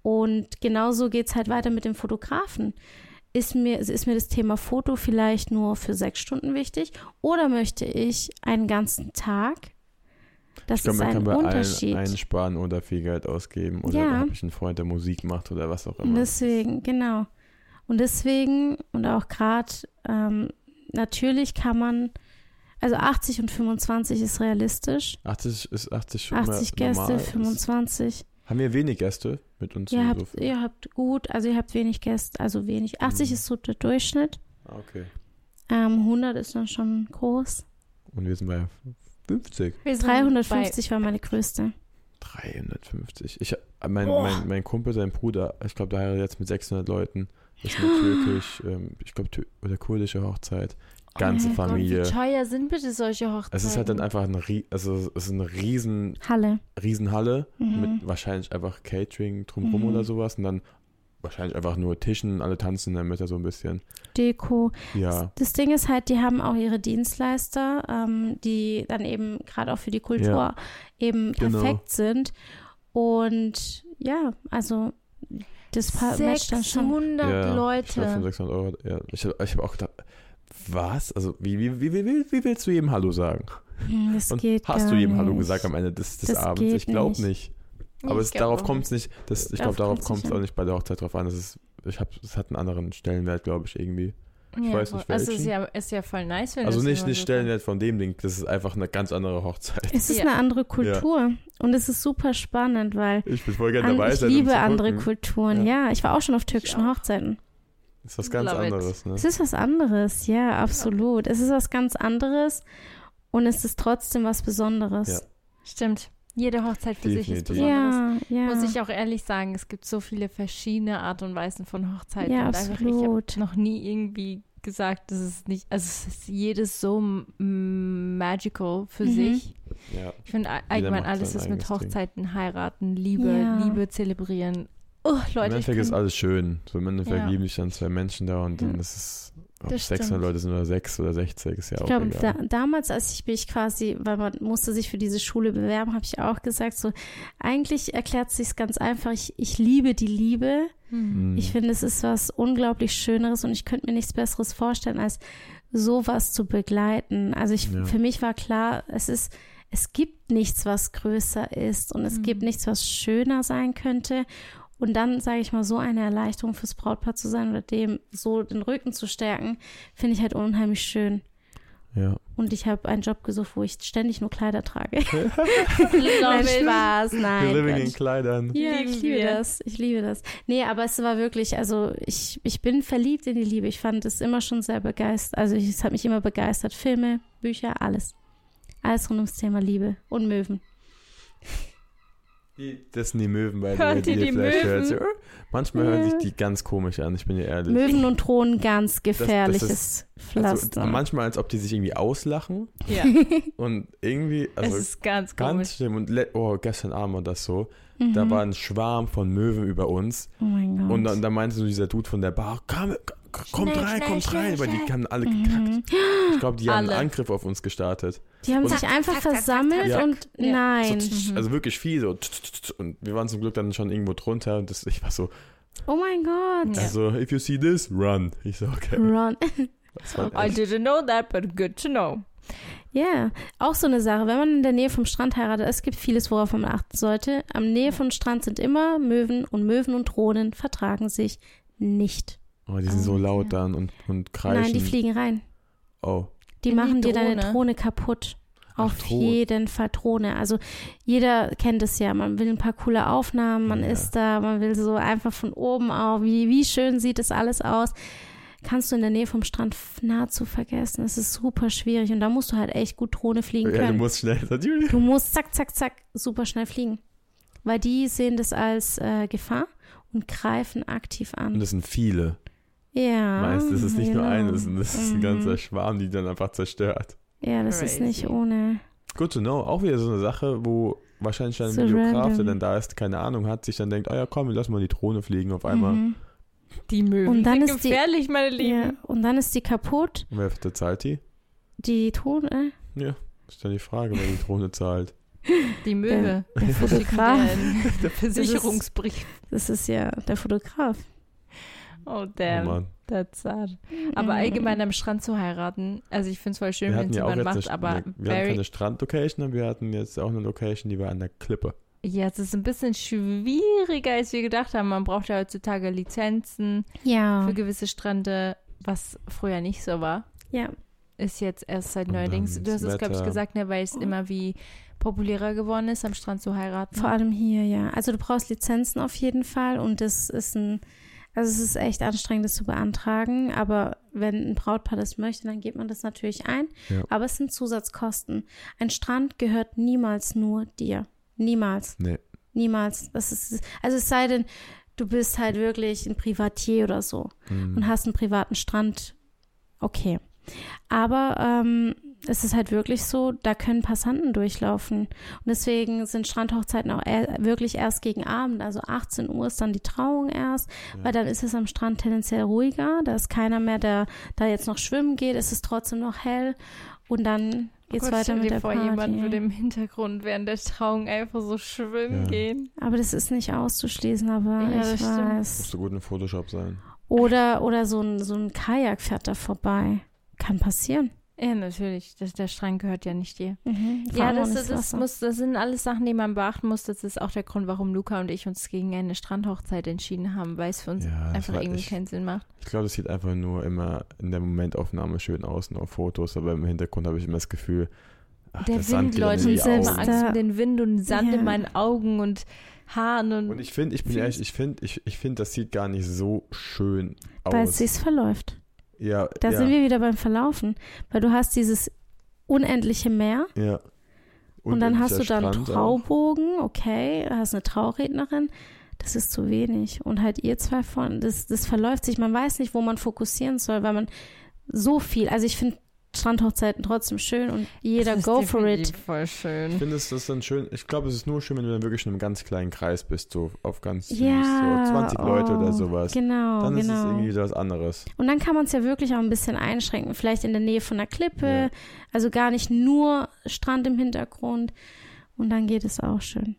Und genauso geht es halt weiter mit dem Fotografen. Ist mir, ist mir das Thema Foto vielleicht nur für sechs Stunden wichtig? Oder möchte ich einen ganzen Tag? Das Ich glaube, ist man ein kann bei Unterschied. allen einsparen oder viel Geld ausgeben. Oder Ja. habe ich einen Freund, der Musik macht oder was auch Und immer. deswegen, genau. Und deswegen, und auch gerade, ähm, natürlich kann man, also 80 und 25 ist realistisch. 80 ist 80 schon 80 mal Gäste, normal. 25. Haben wir wenig Gäste mit uns? Ihr habt, ihr habt gut, also ihr habt wenig Gäste, also wenig. 80 Mhm. ist so der Durchschnitt. Ah, okay. Ähm, 100 ist dann schon groß. Und wir sind bei 50. Wir sind 350 war meine größte. 350. Ich, mein, Boah. mein, mein Kumpel, sein Bruder, ich glaube, der heiratet jetzt mit 600 Leuten. Das ist eine türkisch, ähm, ich glaube, tür oder kurdische Hochzeit. Ganze oh mein Familie. Gott, wie teuer sind bitte solche Hochzeiten? es ist halt dann einfach ein, Rie- also es ist eine riesen, Halle. Riesenhalle Mhm. mit wahrscheinlich einfach Catering drumherum Mhm. oder sowas und dann wahrscheinlich einfach nur Tischen, alle tanzen in der Mitte so ein bisschen. Deko. Ja, Das Ding ist halt, die haben auch ihre Dienstleister, ähm, die dann eben gerade auch für die Kultur Ja. eben Genau. perfekt sind. Und ja, also das matcht dann schon. 600 ja Leute. Ich glaube, 600 Euro. Ja. Ich habe hab auch gedacht, was? Also, wie, wie, wie, wie, wie willst du jedem Hallo sagen? Hm, Das Und geht hast gar du jedem Hallo nicht. gesagt am Ende des, des Das Abends? Ich glaube nicht. nicht. Aber es, glaub darauf kommt es nicht. Das, ich glaube, darauf kommt es auch nicht bei der Hochzeit drauf an. Das ist, ich hab, es hat einen anderen Stellenwert, glaube ich, irgendwie. Ich ja, weiß nicht, Also ist welchen. ja, ist ja voll nice, wenn Also das nicht, nicht so Stellenwert von dem Ding, das ist einfach eine ganz andere Hochzeit. Es ist Ja. eine andere Kultur und es ist super spannend, weil Ich bin voll gerne an, dabei ich sein, um liebe zu andere. Kulturen. Ja. ich war auch schon auf türkischen. Hochzeiten. Das ist was ganz Love it. anderes, ne? Es ist was anderes, ja, absolut. Es ist was ganz anderes und es ist trotzdem was Besonderes. Ja. Stimmt. Jede Hochzeit für sich ist Definitiv. besonders. Ja, ja. Muss ich auch ehrlich sagen, es gibt so viele verschiedene Art und Weisen von Hochzeiten. Ja, und einfach, ich absolut. habe noch nie irgendwie gesagt, dass es nicht, also es ist jedes so magical für Mhm. sich. Ja. Ich finde all- allgemein alles, was mit eigenes Ding. Hochzeiten, heiraten, Liebe, Ja. Liebe zelebrieren. Oh, Leute, Im ich Endeffekt ist alles schön. So im Endeffekt Ja. lieben sich dann zwei Menschen da und dann ist es, ob Das 600 stimmt. Leute sind oder 6 oder 60, ist ja Ich auch glaube, egal. da, damals, als ich mich quasi, weil man musste sich für diese Schule bewerben, habe ich auch gesagt, so eigentlich erklärt sich ganz einfach. Ich, ich liebe die Liebe. Hm. Mhm. Ich finde, es ist was unglaublich Schöneres und ich könnte mir nichts Besseres vorstellen, als sowas zu begleiten. Also ich, Ja. für mich war klar, es ist, es gibt nichts, was größer ist und es Mhm. gibt nichts, was schöner sein könnte. Und dann, sage ich mal, so eine Erleichterung fürs Brautpaar zu sein oder dem so den Rücken zu stärken, finde ich halt unheimlich schön. Ja. Und ich habe einen Job gesucht, wo ich ständig nur Kleider trage. Nein. Spaß, nein. Living in Quatsch. Kleidern. Ja, Lieben ich liebe wir. das. Ich liebe das. Nee, aber es war wirklich, also ich, ich bin verliebt in die Liebe. Ich fand es immer schon sehr begeistert. Also ich- es hat mich immer begeistert. Filme, Bücher, alles. Alles rund ums Thema Liebe und Möwen. Das sind die Möwen bei Hört ihr ihr die vielleicht Möwen? hört. So, Manchmal hören Ja. sich die ganz komisch an, ich bin dir ehrlich. Möwen und Thronen, ganz gefährliches Also, Pflaster. manchmal, als ob die sich irgendwie auslachen Ja, und irgendwie, also es ist ganz ganz komisch. schlimm. Und le- oh, gestern Abend war das so. Mhm. Da war ein Schwarm von Möwen über uns. oh mein Gott. Und dann, dann meinte so dieser Dude von der Bar, komm, komm, kommt Schnell, rein, schnell, kommt schnell, rein, weil die haben alle gekackt. Mhm. Ich glaube, die haben Alle. einen Angriff auf uns gestartet. Die haben Und- sich einfach Zack, zack, zack, versammelt zack, zack. und Ja. nein. So, Mhm. Also wirklich viel so. Und wir waren zum Glück dann schon irgendwo drunter. Und das, ich war so, Oh mein Gott. Ja. also, if you see this, run. Ich so, okay. Run. Das war I echt, didn't know that, but good to know. Ja, auch so eine Sache. Wenn man in der Nähe vom Strand heiratet, es gibt vieles, worauf man achten sollte. Am Nähe vom Strand sind immer Möwen und Möwen und Drohnen vertragen sich nicht. Oh, die sind Ah, so laut okay. dann und, und kreischen. Nein, die fliegen rein. Oh, Die In die machen dir deine Drohne? Kaputt. Ach, Auf Drohne. jeden Fall Drohne. Also jeder kennt es ja. Man will ein paar coole Aufnahmen, man Ja. ist da, man will so einfach von oben auf. Wie, wie schön sieht das alles aus? Kannst du in der Nähe vom Strand nahezu vergessen. Es ist super schwierig und da musst du halt echt gut Drohne fliegen ja, du können. musst schnell. Du musst zack, zack, zack super schnell fliegen. Weil die sehen das als äh, Gefahr und greifen aktiv Und an. das sind viele. Ja. Meist ist es nicht nur genau. eine, das ist, das ist ein Mhm. ganzer Schwarm, die dann einfach zerstört. Ja, das ist nicht Crazy. ohne. Good to know. Auch wieder so eine Sache, wo wahrscheinlich ein So Videograf, der random. dann da ist, keine Ahnung hat, sich dann denkt, oh ja, komm, wir lassen mal die Drohne fliegen auf einmal. Mhm. Die Möwen Und dann sind ist die- gefährlich, meine Lieben. Ja, und dann ist die kaputt, Und wer bezahlt die? die Drohne. Ja, ist dann die Frage, wer die Drohne zahlt. Die Möwe. Der, der Fotograf. einen Versicherungsbrief. Das ist ja der Fotograf. Oh, Oh damn. Mann. That's sad. Aber allgemein am Strand zu heiraten, also ich finde es voll schön, Wir wenn hatten es ja auch jemand jetzt macht, eine, aber wir, wir hatten keine Strandlocation, wir hatten jetzt auch eine Location, die war an der Klippe. ja, es ist ein bisschen schwieriger, als wir gedacht haben. Man braucht ja heutzutage Lizenzen Ja. für gewisse Strände, was früher nicht so war. Ja. Ist jetzt erst seit neuerdings. Du hast das es, glaube ich, gesagt, ne, weil es immer wie populärer geworden ist, am Strand zu heiraten. Vor allem hier, ja. Also du brauchst Lizenzen auf jeden Fall und das ist ein, also es ist echt anstrengend, das zu beantragen. Aber wenn ein Brautpaar das möchte, dann geht man das natürlich ein. Ja. Aber es sind Zusatzkosten. Ein Strand gehört niemals nur dir. Niemals. Nee. Niemals. Das ist, also es sei denn, du bist halt wirklich ein Privatier oder so. Mhm. und hast einen privaten Strand, okay. Aber ähm, es ist halt wirklich so, da können Passanten durchlaufen. Und deswegen sind Strandhochzeiten auch eher, wirklich erst gegen Abend. Also 18 Uhr ist dann die Trauung erst, Ja. weil dann ist es am Strand tendenziell ruhiger. Da ist keiner mehr, der da jetzt noch schwimmen geht. Es ist trotzdem noch hell. Und dann geht's Gott, weiter mit dir der vor, Party. jemand würde im Hintergrund während der Trauung einfach so schwimmen Ja. gehen. Aber das ist nicht auszuschließen, aber Ja, ich das stimmt. weiß. Musste gut in Photoshop sein. Oder, oder so ein, so ein Kajak fährt da vorbei. Kann passieren. Ja, natürlich. Das, der Strand gehört ja nicht dir. Mhm. Ja, das, das, das, muss, das sind alles Sachen, die man beachten muss. Das ist auch der Grund, warum Luca und ich uns gegen eine Strandhochzeit entschieden haben, weil es für uns Ja, einfach war- irgendwie ich- keinen Sinn macht. Ich glaube, das sieht einfach nur immer in der Momentaufnahme schön aus und auf Fotos, aber im Hintergrund habe ich immer das Gefühl, ach, Der Sand Wind, Leute, ich Augen. Angst um den Wind und Sand Ja. in meinen Augen und Haaren und, Und ich finde, ich bin ehrlich, ich finde, ich, ich finde, das sieht gar nicht so schön Weil es aus. sich verläuft. Ja, Da ja, sind wir wieder beim Verlaufen. Weil du hast dieses unendliche Meer ja. und, dann hast du da einen auch. Traubogen, okay, hast eine Traurednerin. Das ist zu wenig. Und halt ihr zwei von, das, das verläuft sich. Man weiß nicht, wo man fokussieren soll, weil man so viel, also ich finde Strandhochzeiten trotzdem schön und jeder Das ist go for it. voll schön. Ich finde es das dann schön. Ich glaube, es ist nur schön, wenn du dann wirklich in einem ganz kleinen Kreis bist, so auf ganz süß, Ja, so 20 Leute oder oh, sowas. Genau, dann ist es genau. irgendwie wieder was anderes. Und dann kann man es ja wirklich auch ein bisschen einschränken. Vielleicht in der Nähe von einer Klippe, Ja. also gar nicht nur Strand im Hintergrund. Und dann geht es auch schön.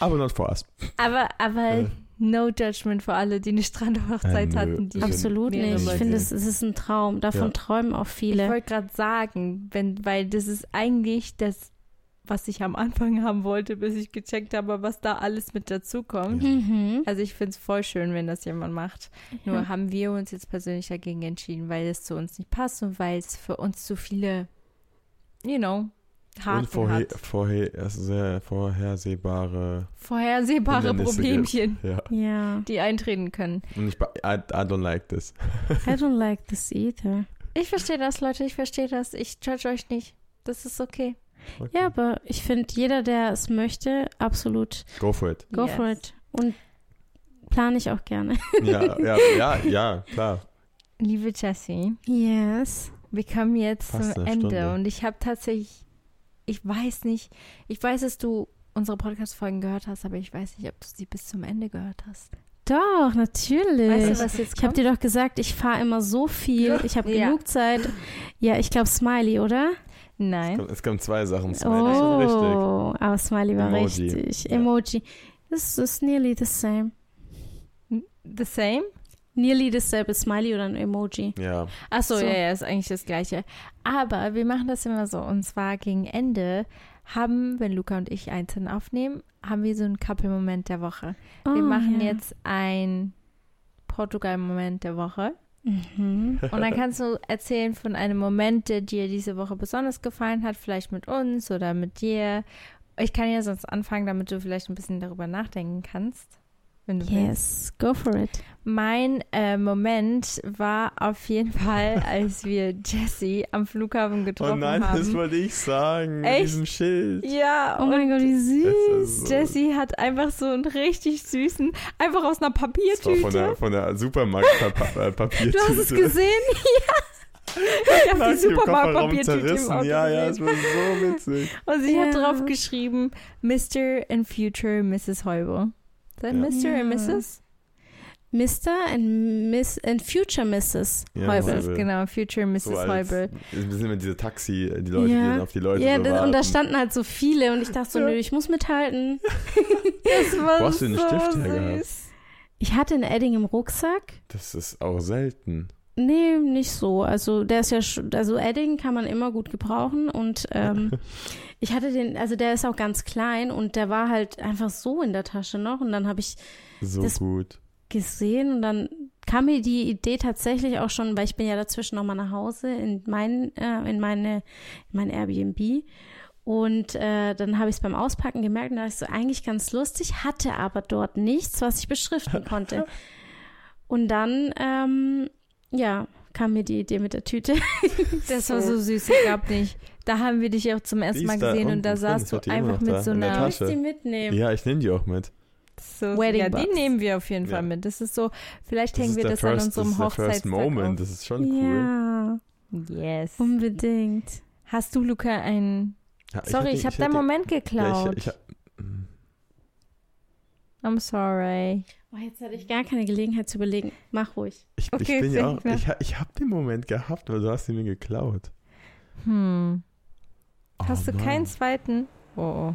Aber not for us. Aber, aber Äh. No judgment für alle, die eine Strandhochzeit Äh, nö. hatten. Die Ich Absolut nicht. Ich finde, es, es ist ein Traum. Davon Ja. träumen auch Ich viele. wollte gerade sagen, wenn, weil das ist eigentlich das, was ich am Anfang haben wollte, bis ich gecheckt habe, was da alles mit dazukommt. Ja. Mhm. Also ich finde es voll schön, wenn das jemand macht. Nur Ja. haben wir uns jetzt persönlich dagegen entschieden, weil es zu uns nicht passt und weil es für uns zu viele, you know, Haken vorher, hat. vorher, also sehr vorhersehbare Vorhersehbare Hindernisse Problemchen, Ja. Ja. die eintreten können. Und ich, I, I don't like this. I don't like this either. Ich verstehe das, Leute, ich verstehe das. Ich judge euch nicht. Das ist okay. Okay. Ja, aber ich finde, jeder, der es möchte, absolut Go for it. go Yes. for it. Und plane ich auch gerne. Ja, ja, ja, ja, klar. Liebe Jessie, Yes. wir kommen jetzt Fast zum Ende Stunde. und ich habe tatsächlich, ich weiß nicht, ich weiß, dass du unsere Podcast-Folgen gehört hast, aber ich weiß nicht, ob du sie bis zum Ende gehört hast. Doch, natürlich. Weißt du, was jetzt ich habe kommt? dir doch gesagt, ich fahre immer so viel. Ich habe Ja. genug Zeit. Ja, ich glaube Smiley, oder? Nein. Es kommen zwei Sachen. Smiley ist schon richtig. Oh, aber Smiley war Emoji. richtig. Ja. Emoji. This is nearly the same. The same? Nearly dasselbe Smiley oder ein Emoji. Ja. Achso, So. ja, ja, ist eigentlich das Gleiche. Aber wir machen das immer so. Und zwar gegen Ende haben, wenn Luca und ich einzeln aufnehmen, haben wir so einen Couple-Moment der Woche. Wir Oh, machen ja. jetzt ein Portugal-Moment der Woche. Mhm. Und dann kannst du erzählen von einem Moment, der dir diese Woche besonders gefallen hat, vielleicht mit uns oder mit dir. Ich kann ja sonst anfangen, damit du vielleicht ein bisschen darüber nachdenken kannst. Wenn du willst. Yes, go for it. Mein äh, Moment war auf jeden Fall, als wir Jessie am Flughafen Oh getroffen nein, haben. das wollte ich sagen. Mit Echt? diesem Schild. ja, Oh mein Gott, wie süß. so- Jessie hat einfach so einen richtig süßen, einfach aus einer Das war Papiertüte. von der, von der Supermarkt-Papiertüte. du hast es gesehen? ja. Ich habe die Supermarktpapiertüte im Auto Ja, ja, es war so witzig. Und sie hat Ja. drauf geschrieben, Mr. and Future Mrs. Heubo. Sein Ja. Mr. Ja. and Mrs.? Mr. and Miss and Future Mrs. Ja, Heubel. Heubel. Genau, Future Mrs. So Heubel. wir sind immer diese Taxi, die Leute, die Ja. dann auf die Leute Ja, so das, und da standen halt so viele und ich dachte so, Ja. nö, ich muss mithalten. Das war Wo hast du den so Stift hergehabt? süß. Ich hatte ein Edding im Rucksack. Das ist auch selten. Nee, nicht so. Also der ist ja, also Edding kann man immer gut gebrauchen und ähm, ich hatte den, also der ist auch ganz klein und der war halt einfach so in der Tasche noch und dann habe ich So Das- gut. gesehen und dann kam mir die Idee tatsächlich auch schon, weil ich bin ja dazwischen nochmal nach Hause in mein, äh, in meine, in mein Airbnb und äh, dann habe ich es beim Auspacken gemerkt und da dachte ich so, eigentlich ganz lustig, hatte aber dort nichts, was ich beschriften konnte. Und dann, ähm, ja, kam mir die Idee mit der Tüte. Das war so süß, ich glaub nicht. Da haben wir dich auch zum ersten Die Mal da gesehen und da saßt ich du hab die einfach mit da so einer. Ich Tasche. die mitnehmen. Ja, ich nehme die auch mit. So, Wedding ja, die Box. nehmen wir auf jeden Fall Ja. mit. Das ist so, vielleicht Das hängen wir das an first, unserem das ist der first Hochzeitstag Moment. auf. Das ist schon cool. Ja, Yes. unbedingt. Hast du, Luca, ein... Ja, Sorry, hätte- ich habe deinen Moment Ja, geklaut. ich, ich, hm. I'm sorry. Oh, jetzt hatte ich gar keine Gelegenheit zu überlegen. Mach ruhig. ich, Okay, ich bin ja auch, ich, ich habe den Moment gehabt, weil du hast ihn mir geklaut. Hm. Hast oh, du Mann. keinen zweiten? Oh,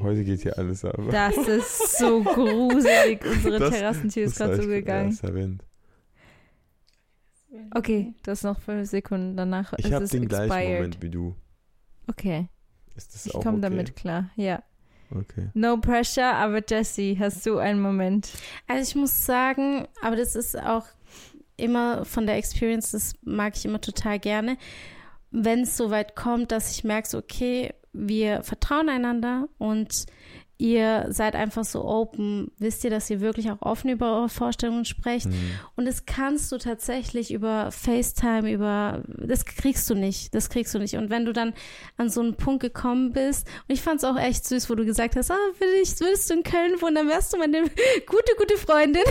Heute geht hier alles ab. das ist so gruselig. Unsere Das- Terrassentür ist Das gerade zugegangen. ist der Wind. Okay, du hast noch fünf Sekunden. Danach Ich ist habe es den gleichen expired. Moment wie du. Okay, Ist das ich komme okay? damit klar. Ja. Okay. No pressure, aber Jessie, hast du einen Moment? Also ich muss sagen, aber das ist auch immer von der Experience, das mag ich immer total gerne, wenn es so weit kommt, dass ich merke, okay, wir vertrauen einander und ihr seid einfach so open, wisst ihr, dass ihr wirklich auch offen über eure Vorstellungen sprecht. Hm. Und das kannst du tatsächlich über FaceTime, über, das kriegst du nicht, das kriegst du nicht. Und wenn du dann an so einen Punkt gekommen bist, und ich fand es auch echt süß, wo du gesagt hast, ah, würdest, würdest du in Köln wohnen, dann wärst du meine gute, gute Freundin.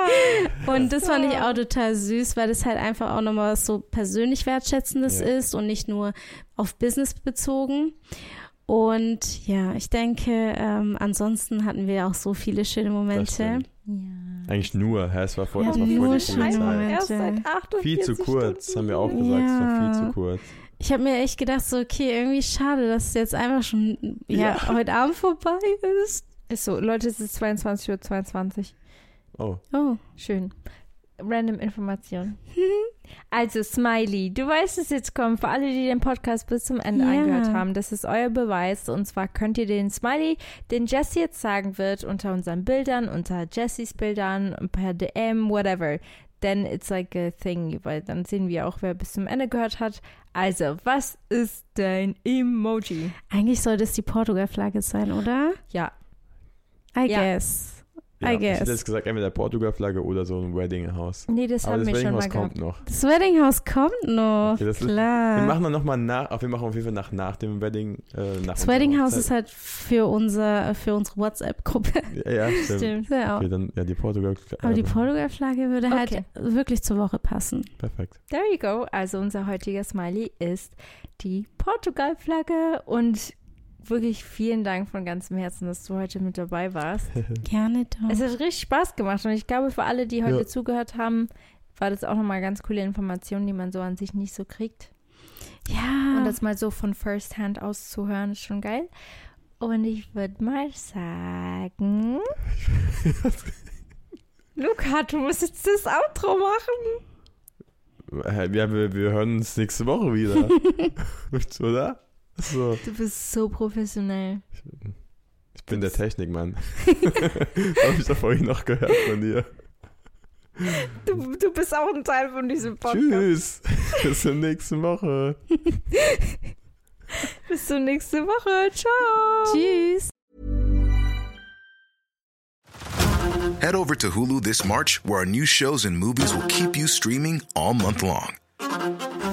und das fand ich auch total süß, weil das halt einfach auch nochmal was so persönlich Wertschätzendes Ja. ist und nicht nur auf Business bezogen. Und ja, ich denke, ähm, ansonsten hatten wir auch so viele schöne Momente. Ja. Eigentlich nur, hä? Es war voll, Ja, es war voll nur die schöne. Momente. Erst seit 48 Viel zu kurz, Stunden. haben wir auch gesagt, es war viel Ja. zu kurz. Ich habe mir echt gedacht, so, okay, irgendwie schade, dass es jetzt einfach schon ja, Ja. heute Abend vorbei ist. Ist so, Leute, es ist 22.22 Uhr. 22. Oh, Oh. Schön. Random Information. Also, Smiley, du weißt, es jetzt kommt. Für alle, die den Podcast bis zum Ende Ja. angehört haben, das ist euer Beweis. Und zwar könnt ihr den Smiley, den Jessie jetzt sagen wird, unter unseren Bildern, unter Jessies Bildern, per DM, whatever. Then it's like a thing, weil dann sehen wir auch, wer bis zum Ende gehört hat. Also, was ist dein Emoji? Eigentlich sollte es die Portugal-Flagge sein, oder? Ja, I Ja. guess. Ja, I ich hätte guess. jetzt gesagt, entweder Portugal-Flagge oder so ein Wedding-Haus. nee, das Aber haben das wir schon mal Wedding-Haus kommt gehabt. noch. Das Weddinghaus kommt noch. Okay, das ist- Klar. Wir machen dann nochmal nach, auf wir machen auf jeden Fall nach, nach dem Wedding. Äh, nach das Weddinghaus ist halt für, unser, für unsere WhatsApp-Gruppe. Ja, ja stimmt. Stimmt. Ja. Okay, dann, ja, die Portugal. Aber die Portugal-Flagge würde halt Okay. wirklich zur Woche passen. Perfekt. There you go. Also unser heutiger Smiley ist die Portugal-Flagge und wirklich vielen Dank von ganzem Herzen, dass du heute mit dabei warst. Gerne doch. Es hat richtig Spaß gemacht und ich glaube, für alle, die heute Ja. zugehört haben, war das auch nochmal ganz coole Informationen, die man so an sich nicht so kriegt. ja. Und das mal so von First Hand aus zu hören, ist schon geil. Und ich würde mal sagen. Luca, du musst jetzt das Outro machen. Ja, wir, wir hören uns nächste Woche wieder. Oder? So. Du bist so professionell. Ich bin der Technikmann. Habe ich doch vorhin noch gehört von dir. Du, du bist auch ein Teil von diesem Podcast. Tschüss. Bis zur nächsten Woche. Bis zur nächsten Woche. Ciao. Tschüss. Head over to Hulu this March, where our new shows and movies will keep you streaming all month long.